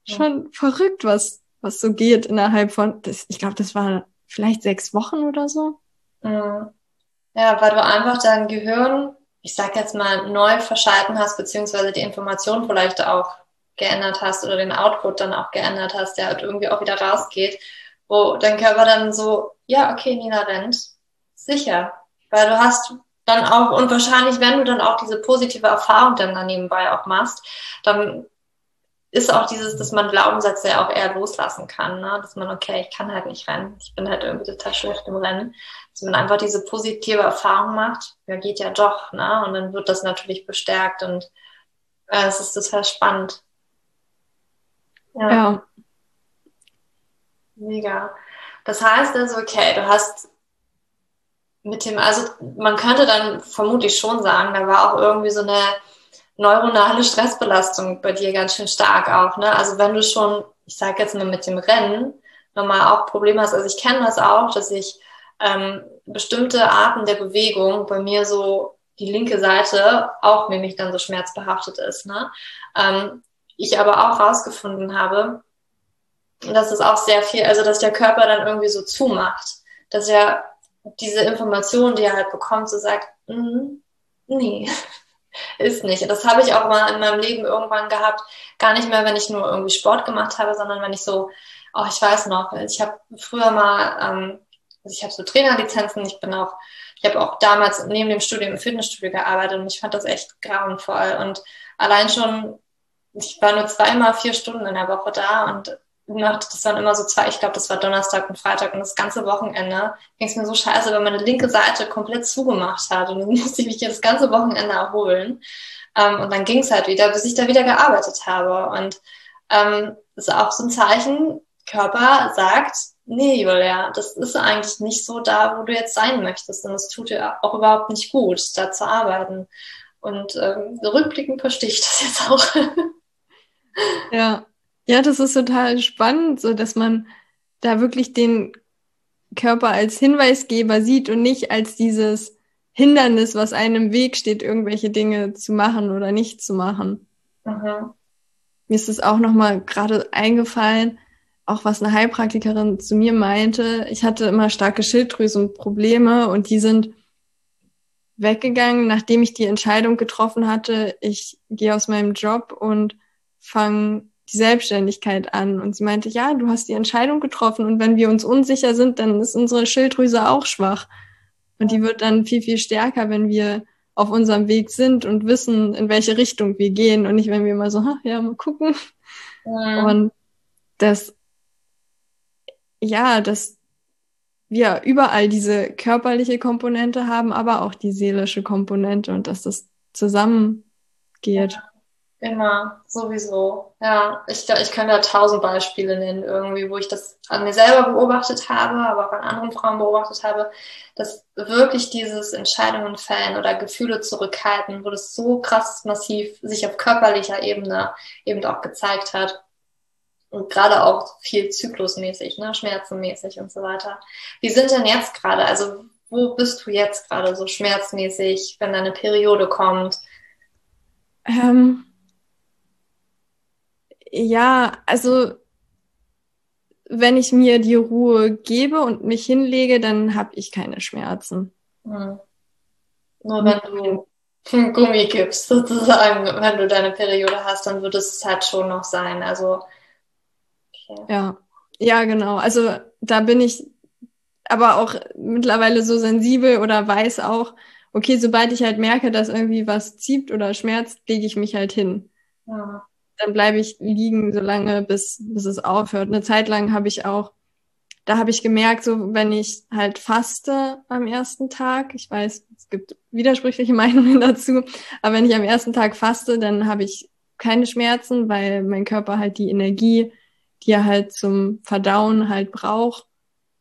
schon ja. verrückt, was, was so geht innerhalb von, das, ich glaube, das war vielleicht sechs Wochen oder so. Mhm. Ja, weil du einfach dein Gehirn, ich sag jetzt mal, neu verschalten hast, beziehungsweise die Information vielleicht auch geändert hast oder den Output dann auch geändert hast, der halt irgendwie auch wieder rausgeht, wo dein Körper dann so, ja, okay, Nina rennt, sicher. Weil du hast dann auch, und wahrscheinlich, wenn du dann auch diese positive Erfahrung dann, dann nebenbei auch machst, dann ist auch dieses, dass man Glaubenssätze ja auch eher loslassen kann, ne? dass man, okay, ich kann halt nicht rennen, ich bin halt irgendwie total schlecht im Rennen, dass man einfach diese positive Erfahrung macht, ja, geht ja doch, ne? und dann wird das natürlich bestärkt und äh, es ist total spannend. Ja. ja. Mega. Das heißt also, okay, du hast mit dem, also man könnte dann vermutlich schon sagen, da war auch irgendwie so eine neuronale Stressbelastung bei dir ganz schön stark auch. Ne? Also wenn du schon, ich sage jetzt mal mit dem Rennen, nochmal auch Probleme hast. Also ich kenne das auch, dass ich ähm, bestimmte Arten der Bewegung bei mir so die linke Seite auch nämlich dann so schmerzbehaftet ist. Ne? Ähm, ich aber auch rausgefunden habe, dass es auch sehr viel, also dass der Körper dann irgendwie so zumacht, dass er diese Information, die er halt bekommt, so sagt, mm, nee, ist nicht. Das habe ich auch mal in meinem Leben irgendwann gehabt, gar nicht mehr, wenn ich nur irgendwie Sport gemacht habe, sondern wenn ich so, oh, ich weiß noch, ich habe früher mal, ähm, also ich habe so Trainerlizenzen, ich bin auch, ich habe auch damals neben dem Studium im Fitnessstudio gearbeitet und ich fand das echt grauenvoll und allein schon, ich war nur zweimal vier Stunden in der Woche da und das waren immer so zwei, ich glaube, das war Donnerstag und Freitag und das ganze Wochenende ging es mir so scheiße, weil meine linke Seite komplett zugemacht hat und dann musste ich mich das ganze Wochenende erholen. Ähm, und dann ging es halt wieder, bis ich da wieder gearbeitet habe. Und ähm, das ist auch so ein Zeichen, Körper sagt, nee, Julia, das ist eigentlich nicht so da, wo du jetzt sein möchtest. Und es tut dir auch überhaupt nicht gut, da zu arbeiten. Und ähm, rückblickend verstehe ich das jetzt auch. ja, ja, das ist total spannend, so dass man da wirklich den Körper als Hinweisgeber sieht und nicht als dieses Hindernis, was einem im Weg steht, irgendwelche Dinge zu machen oder nicht zu machen. Mhm. Mir ist es auch nochmal gerade eingefallen, auch was eine Heilpraktikerin zu mir meinte. Ich hatte immer starke Schilddrüsenprobleme und die sind weggegangen, nachdem ich die Entscheidung getroffen hatte, ich gehe aus meinem Job und fange die Selbstständigkeit an. Und sie meinte, ja, du hast die Entscheidung getroffen und wenn wir uns unsicher sind, dann ist unsere Schilddrüse auch schwach. Und die wird dann viel, viel stärker, wenn wir auf unserem Weg sind und wissen, in welche Richtung wir gehen und nicht, wenn wir immer so, ja, mal gucken. Ja. Und das, ja, dass wir überall diese körperliche Komponente haben, aber auch die seelische Komponente und dass das zusammengeht. Immer, sowieso. Ja, ich, ich kann da tausend Beispiele nennen, irgendwie, wo ich das an mir selber beobachtet habe, aber auch an anderen Frauen beobachtet habe, dass wirklich dieses Entscheidungen fällen oder Gefühle zurückhalten, wo das so krass massiv sich auf körperlicher Ebene eben auch gezeigt hat. Und gerade auch viel zyklusmäßig, ne, schmerzenmäßig und so weiter. Wie sind denn jetzt gerade, also wo bist du jetzt gerade so schmerzmäßig, wenn deine Periode kommt? Ähm ja, also wenn ich mir die Ruhe gebe und mich hinlege, dann habe ich keine Schmerzen. Hm. Nur wenn du Gummi gibst, sozusagen, wenn du deine Periode hast, dann wird es halt schon noch sein. Also. Ja, ja, genau. Also da bin ich aber auch mittlerweile so sensibel oder weiß auch, okay, sobald ich halt merke, dass irgendwie was zieht oder schmerzt, lege ich mich halt hin. Ja dann bleibe ich liegen, solange bis, bis es aufhört. Eine Zeit lang habe ich auch, da habe ich gemerkt, so wenn ich halt faste am ersten Tag, ich weiß, es gibt widersprüchliche Meinungen dazu, aber wenn ich am ersten Tag faste, dann habe ich keine Schmerzen, weil mein Körper halt die Energie, die er halt zum Verdauen halt braucht.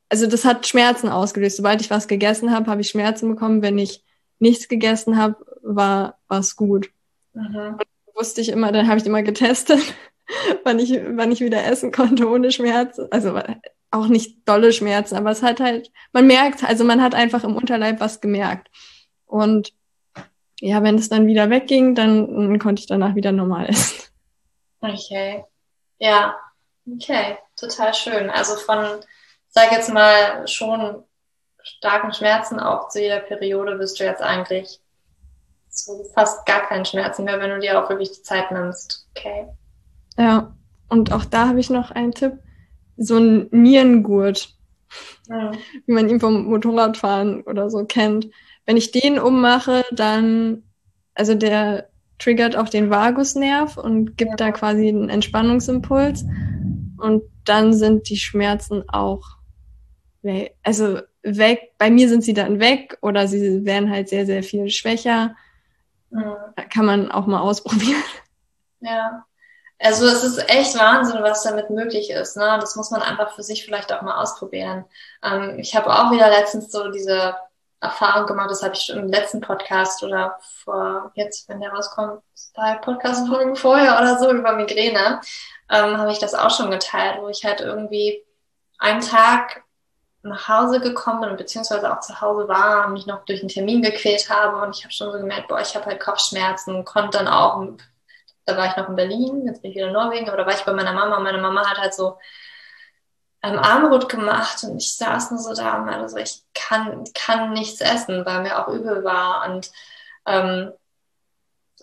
Also das hat Schmerzen ausgelöst. Sobald ich was gegessen habe, habe ich Schmerzen bekommen. Wenn ich nichts gegessen habe, war was gut. Mhm wusste ich immer, dann habe ich immer getestet, wann ich, wann ich wieder essen konnte ohne Schmerz. Also auch nicht dolle Schmerzen, aber es hat halt, man merkt, also man hat einfach im Unterleib was gemerkt. Und ja, wenn es dann wieder wegging, dann, dann konnte ich danach wieder normal essen. Okay. Ja, okay, total schön. Also von, sag jetzt mal, schon starken Schmerzen auch zu jeder Periode bist du jetzt eigentlich so fast gar keinen Schmerzen mehr, wenn du dir auch wirklich die Zeit nimmst. Okay. Ja, und auch da habe ich noch einen Tipp. So ein Nierengurt, ja. wie man ihn vom Motorradfahren oder so kennt. Wenn ich den ummache, dann, also der triggert auch den Vagusnerv und gibt ja. da quasi einen Entspannungsimpuls. Und dann sind die Schmerzen auch weg. Also weg. Bei mir sind sie dann weg oder sie werden halt sehr, sehr viel schwächer. Mhm. Kann man auch mal ausprobieren. Ja. Also es ist echt Wahnsinn, was damit möglich ist. Ne? Das muss man einfach für sich vielleicht auch mal ausprobieren. Ähm, ich habe auch wieder letztens so diese Erfahrung gemacht, das habe ich im letzten Podcast oder vor jetzt, wenn der rauskommt, zwei Podcast-Folgen vorher oder so über Migräne, ähm, habe ich das auch schon geteilt, wo ich halt irgendwie einen Tag nach Hause gekommen bin, beziehungsweise auch zu Hause war, mich noch durch einen Termin gequält habe und ich habe schon so gemerkt, boah, ich habe halt Kopfschmerzen, konnte dann auch, da war ich noch in Berlin, jetzt bin ich wieder in Norwegen, aber da war ich bei meiner Mama und meine Mama hat halt so ähm, Armbrot gemacht und ich saß nur so da und meinte so, ich kann, kann nichts essen, weil mir auch übel war und ähm,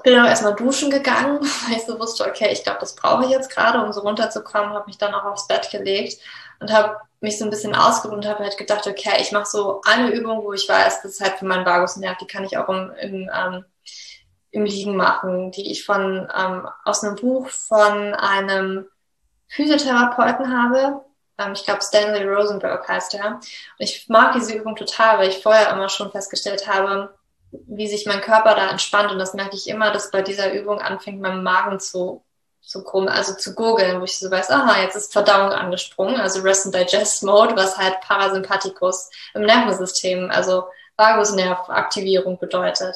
bin dann erstmal duschen gegangen, weil ich so wusste, okay, ich glaube, das brauche ich jetzt gerade, um so runterzukommen, habe mich dann auch aufs Bett gelegt und habe mich so ein bisschen ausgeruht und habe halt gedacht, okay, ich mache so eine Übung, wo ich weiß, das ist halt für meinen Vagusnerv, die kann ich auch im, im, ähm, im Liegen machen, die ich von ähm, aus einem Buch von einem Physiotherapeuten habe. Ähm, ich glaube, Stanley Rosenberg heißt er. Und ich mag diese Übung total, weil ich vorher immer schon festgestellt habe, wie sich mein Körper da entspannt. Und das merke ich immer, dass bei dieser Übung anfängt, mein Magen zu zu krumm, also zu gurgeln, wo ich so weiß, aha, jetzt ist Verdauung angesprungen, also Rest and Digest Mode, was halt Parasympathikus im Nervensystem, also Vagusnervaktivierung bedeutet.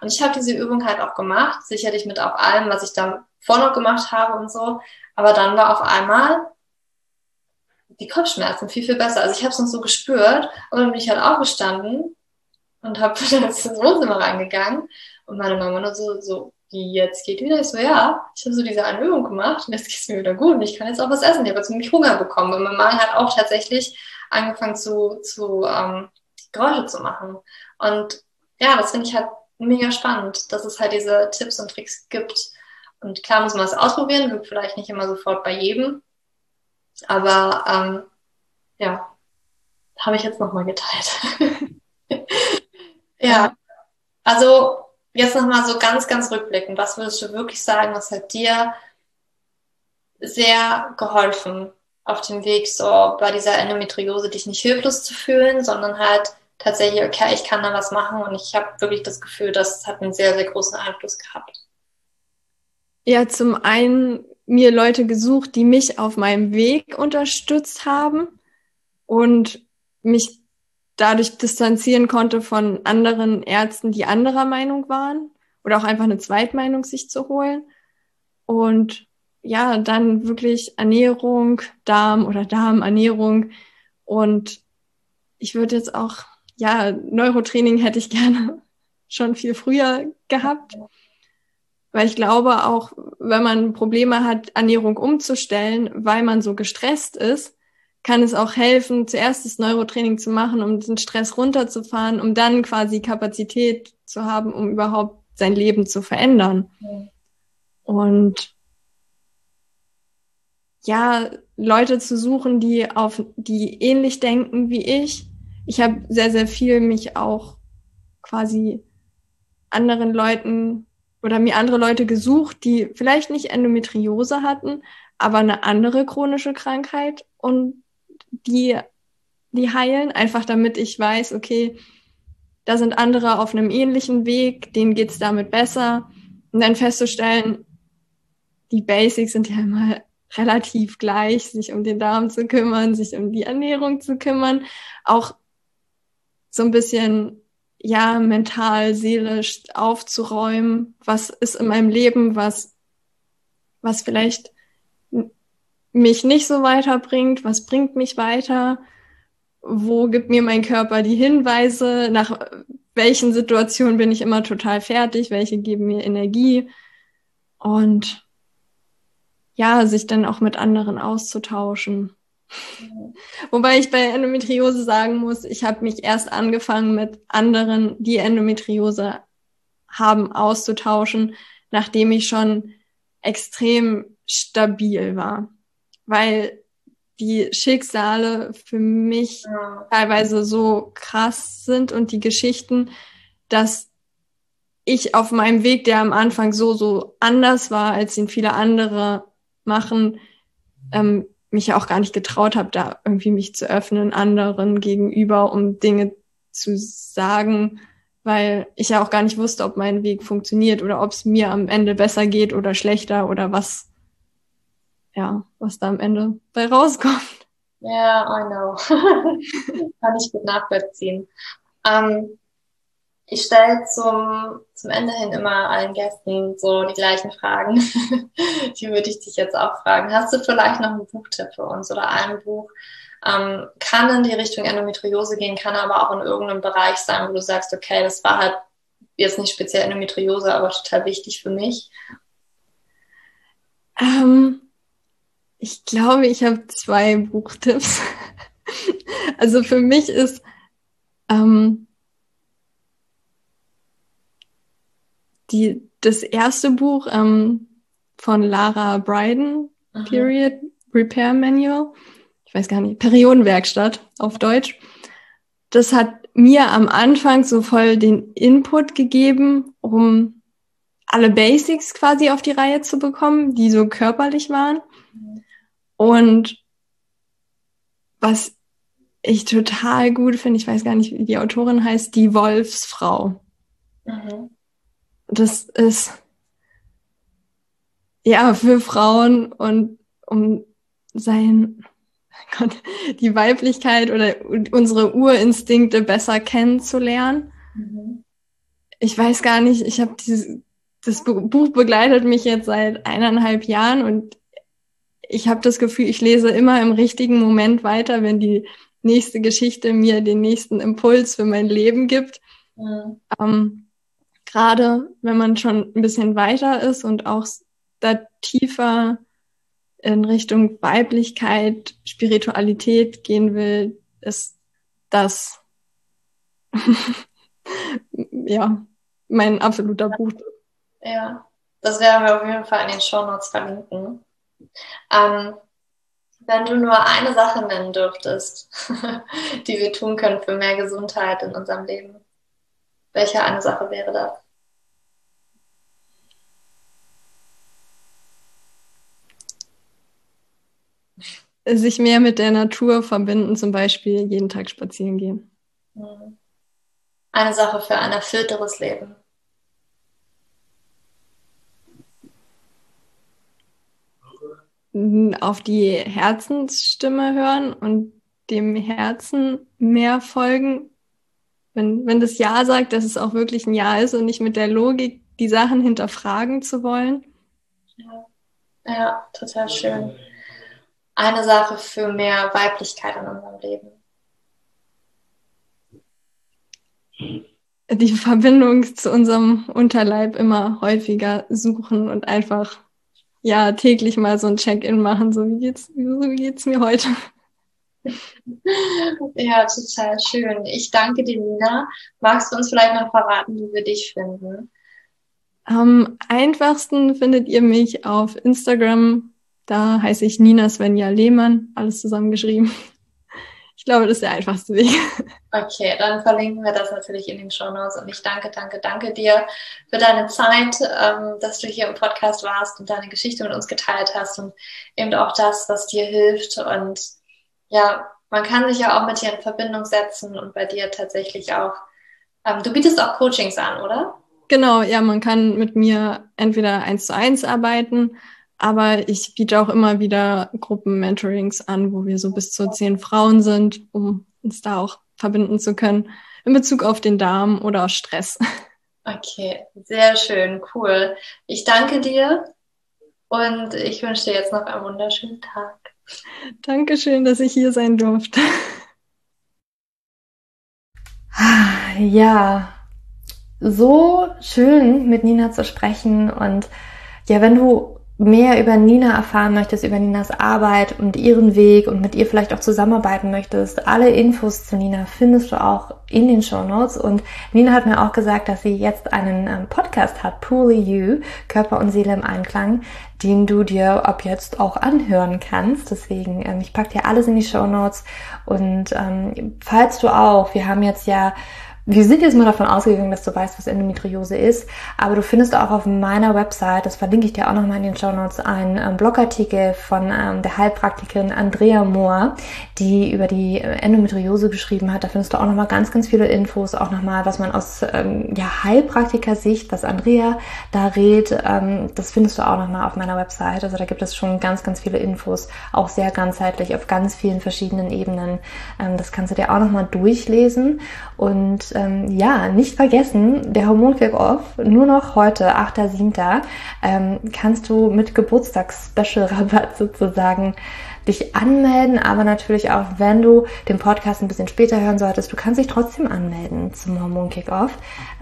Und ich habe diese Übung halt auch gemacht, sicherlich mit auch allem, was ich da vorher noch gemacht habe und so. Aber dann war auf einmal die Kopfschmerzen viel, viel besser. Also ich habe es noch so gespürt und dann bin ich halt aufgestanden und habe dann ins Wohnzimmer reingegangen und meine Mama nur so, so wie jetzt geht wieder? Ich so, ja, ich habe so diese Übung gemacht und jetzt geht es mir wieder gut und ich kann jetzt auch was essen. Ich habe jetzt nämlich Hunger bekommen und mein Magen hat auch tatsächlich angefangen zu, zu ähm, Geräusche zu machen. Und ja, das finde ich halt mega spannend, dass es halt diese Tipps und Tricks gibt. Und klar muss man es ausprobieren, wird vielleicht nicht immer sofort bei jedem. Aber ähm, ja, habe ich jetzt nochmal geteilt. ja, also Jetzt nochmal so ganz, ganz rückblickend. Was würdest du wirklich sagen, was hat dir sehr geholfen auf dem Weg, so bei dieser Endometriose dich nicht hilflos zu fühlen, sondern halt tatsächlich, okay, ich kann da was machen und ich habe wirklich das Gefühl, das hat einen sehr, sehr großen Einfluss gehabt. Ja, zum einen mir Leute gesucht, die mich auf meinem Weg unterstützt haben und mich dadurch distanzieren konnte von anderen Ärzten, die anderer Meinung waren oder auch einfach eine Zweitmeinung sich zu holen. Und ja, dann wirklich Ernährung, Darm oder Darmernährung. Und ich würde jetzt auch, ja, Neurotraining hätte ich gerne schon viel früher gehabt. Weil ich glaube, auch wenn man Probleme hat, Ernährung umzustellen, weil man so gestresst ist, kann es auch helfen, zuerst das Neurotraining zu machen, um den Stress runterzufahren, um dann quasi Kapazität zu haben, um überhaupt sein Leben zu verändern. Und ja, Leute zu suchen, die auf, die ähnlich denken wie ich. Ich habe sehr, sehr viel mich auch quasi anderen Leuten oder mir andere Leute gesucht, die vielleicht nicht Endometriose hatten, aber eine andere chronische Krankheit und die, die heilen, einfach damit ich weiß, okay, da sind andere auf einem ähnlichen Weg, denen geht's damit besser. Und dann festzustellen, die Basics sind ja immer relativ gleich, sich um den Darm zu kümmern, sich um die Ernährung zu kümmern, auch so ein bisschen, ja, mental, seelisch aufzuräumen, was ist in meinem Leben, was, was vielleicht mich nicht so weiterbringt, was bringt mich weiter, wo gibt mir mein Körper die Hinweise, nach welchen Situationen bin ich immer total fertig, welche geben mir Energie und ja, sich dann auch mit anderen auszutauschen. Wobei ich bei Endometriose sagen muss, ich habe mich erst angefangen mit anderen, die Endometriose haben, auszutauschen, nachdem ich schon extrem stabil war weil die Schicksale für mich ja. teilweise so krass sind und die Geschichten, dass ich auf meinem Weg, der am Anfang so, so anders war, als ihn viele andere machen, ähm, mich ja auch gar nicht getraut habe, da irgendwie mich zu öffnen anderen gegenüber, um Dinge zu sagen, weil ich ja auch gar nicht wusste, ob mein Weg funktioniert oder ob es mir am Ende besser geht oder schlechter oder was ja, was da am Ende bei rauskommt. Ja, yeah, I know. Kann ich gut nachvollziehen. Ähm, ich stelle zum, zum Ende hin immer allen Gästen so die gleichen Fragen. die würde ich dich jetzt auch fragen. Hast du vielleicht noch einen Buchtipp für uns oder ein Buch? Ähm, kann in die Richtung Endometriose gehen, kann aber auch in irgendeinem Bereich sein, wo du sagst, okay, das war halt jetzt nicht speziell Endometriose, aber total wichtig für mich. Ähm, ich glaube, ich habe zwei Buchtipps. also für mich ist ähm, die, das erste Buch ähm, von Lara Bryden, Aha. Period Repair Manual, ich weiß gar nicht, Periodenwerkstatt auf Deutsch. Das hat mir am Anfang so voll den Input gegeben, um alle Basics quasi auf die Reihe zu bekommen, die so körperlich waren. Und was ich total gut finde, ich weiß gar nicht, wie die Autorin heißt, die Wolfsfrau. Mhm. Das ist ja für Frauen und um sein Gott, die Weiblichkeit oder unsere Urinstinkte besser kennenzulernen. Mhm. Ich weiß gar nicht, ich habe dieses das Buch begleitet mich jetzt seit eineinhalb Jahren und ich habe das Gefühl, ich lese immer im richtigen Moment weiter, wenn die nächste Geschichte mir den nächsten Impuls für mein Leben gibt. Mhm. Ähm, Gerade wenn man schon ein bisschen weiter ist und auch da tiefer in Richtung Weiblichkeit, Spiritualität gehen will, ist das ja mein absoluter Buch. Ja, das werden wir auf jeden Fall in den Show Notes verlinken. Ähm, wenn du nur eine Sache nennen dürftest, die wir tun können für mehr Gesundheit in unserem Leben, welche eine Sache wäre das? Sich mehr mit der Natur verbinden, zum Beispiel jeden Tag spazieren gehen. Mhm. Eine Sache für ein erfüllteres Leben. Auf die Herzensstimme hören und dem Herzen mehr folgen. Wenn, wenn das Ja sagt, dass es auch wirklich ein Ja ist und nicht mit der Logik die Sachen hinterfragen zu wollen. Ja, ja total schön. Eine Sache für mehr Weiblichkeit in unserem Leben. Die Verbindung zu unserem Unterleib immer häufiger suchen und einfach ja täglich mal so ein Check-in machen, so wie geht's, wie geht's mir heute? Ja, total schön. Ich danke dir, Nina. Magst du uns vielleicht noch verraten, wie wir dich finden? Am einfachsten findet ihr mich auf Instagram. Da heiße ich Nina Svenja Lehmann, alles zusammengeschrieben glaube, das ist der einfachste Weg. Okay, dann verlinken wir das natürlich in den Show Notes. Und ich danke, danke, danke dir für deine Zeit, ähm, dass du hier im Podcast warst und deine Geschichte mit uns geteilt hast und eben auch das, was dir hilft. Und ja, man kann sich ja auch mit dir in Verbindung setzen und bei dir tatsächlich auch. Ähm, du bietest auch Coachings an, oder? Genau, ja, man kann mit mir entweder eins zu eins arbeiten aber ich biete auch immer wieder Gruppen-Mentorings an, wo wir so bis zu zehn Frauen sind, um uns da auch verbinden zu können in Bezug auf den Darm oder Stress. Okay, sehr schön, cool. Ich danke dir und ich wünsche dir jetzt noch einen wunderschönen Tag. Dankeschön, dass ich hier sein durfte. Ja, so schön mit Nina zu sprechen und ja, wenn du mehr über Nina erfahren möchtest, über Ninas Arbeit und ihren Weg und mit ihr vielleicht auch zusammenarbeiten möchtest, alle Infos zu Nina findest du auch in den Show Notes. Und Nina hat mir auch gesagt, dass sie jetzt einen ähm, Podcast hat, Poorly You, Körper und Seele im Einklang, den du dir ab jetzt auch anhören kannst. Deswegen, ähm, ich packe dir alles in die Show Notes. Und ähm, falls du auch, wir haben jetzt ja wir sind jetzt mal davon ausgegangen, dass du weißt, was Endometriose ist, aber du findest auch auf meiner Website, das verlinke ich dir auch nochmal in den Show Notes, einen ähm, Blogartikel von ähm, der Heilpraktikerin Andrea Mohr, die über die äh, Endometriose geschrieben hat. Da findest du auch nochmal ganz, ganz viele Infos, auch nochmal, was man aus ähm, ja, Heilpraktiker-Sicht, was Andrea da rät, ähm, das findest du auch nochmal auf meiner Website. Also da gibt es schon ganz, ganz viele Infos, auch sehr ganzheitlich auf ganz vielen verschiedenen Ebenen. Ähm, das kannst du dir auch nochmal durchlesen und ähm, ja, nicht vergessen, der Hormon Kick-Off, nur noch heute, 8.7., ähm, kannst du mit Geburtstags-Special-Rabatt sozusagen dich anmelden, aber natürlich auch, wenn du den Podcast ein bisschen später hören solltest, du kannst dich trotzdem anmelden zum Hormon Kickoff.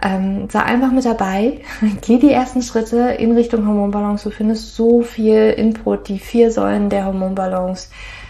Ähm, sei einfach mit dabei, geh die ersten Schritte in Richtung Hormonbalance. Du findest so viel Input, die vier Säulen der Hormonbalance.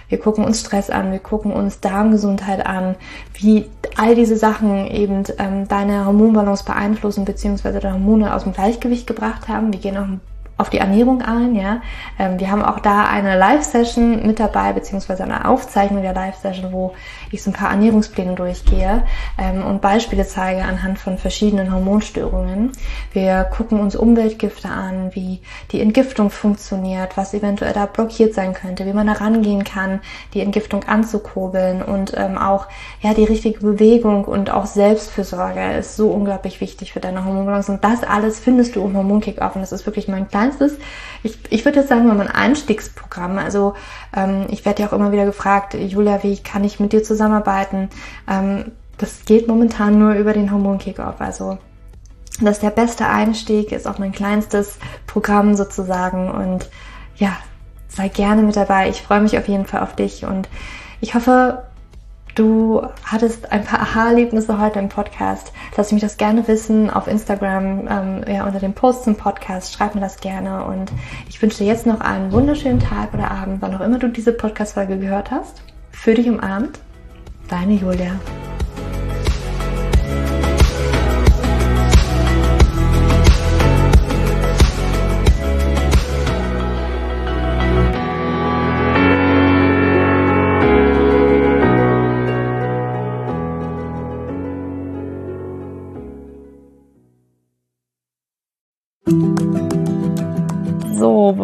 Wir gucken uns Stress an, wir gucken uns Darmgesundheit an, wie all diese Sachen eben ähm, deine Hormonbalance beeinflussen bzw. deine Hormone aus dem Gleichgewicht gebracht haben. Wir gehen auch ein auf die Ernährung ein. Ja, ähm, wir haben auch da eine Live-Session mit dabei beziehungsweise eine Aufzeichnung der Live-Session, wo ich so ein paar Ernährungspläne durchgehe ähm, und Beispiele zeige anhand von verschiedenen Hormonstörungen. Wir gucken uns Umweltgifte an, wie die Entgiftung funktioniert, was eventuell da blockiert sein könnte, wie man da rangehen kann, die Entgiftung anzukurbeln und ähm, auch ja die richtige Bewegung und auch Selbstfürsorge ist so unglaublich wichtig für deine Hormonbalance und das alles findest du im Hormonkick-Off und das ist wirklich mein kleines kleinstes, ich, ich würde jetzt sagen, mal ein Einstiegsprogramm. Also ähm, ich werde ja auch immer wieder gefragt, Julia, wie kann ich mit dir zusammenarbeiten? Ähm, das geht momentan nur über den Hormon Kickoff. Also das ist der beste Einstieg, ist auch mein kleinstes Programm sozusagen. Und ja, sei gerne mit dabei. Ich freue mich auf jeden Fall auf dich und ich hoffe, Du hattest ein paar Aha-Erlebnisse heute im Podcast. Lass mich das gerne wissen auf Instagram, ähm, ja, unter dem Post zum Podcast. Schreib mir das gerne und ich wünsche dir jetzt noch einen wunderschönen Tag oder Abend, wann auch immer du diese Podcast-Folge gehört hast. Für dich umarmt, deine Julia.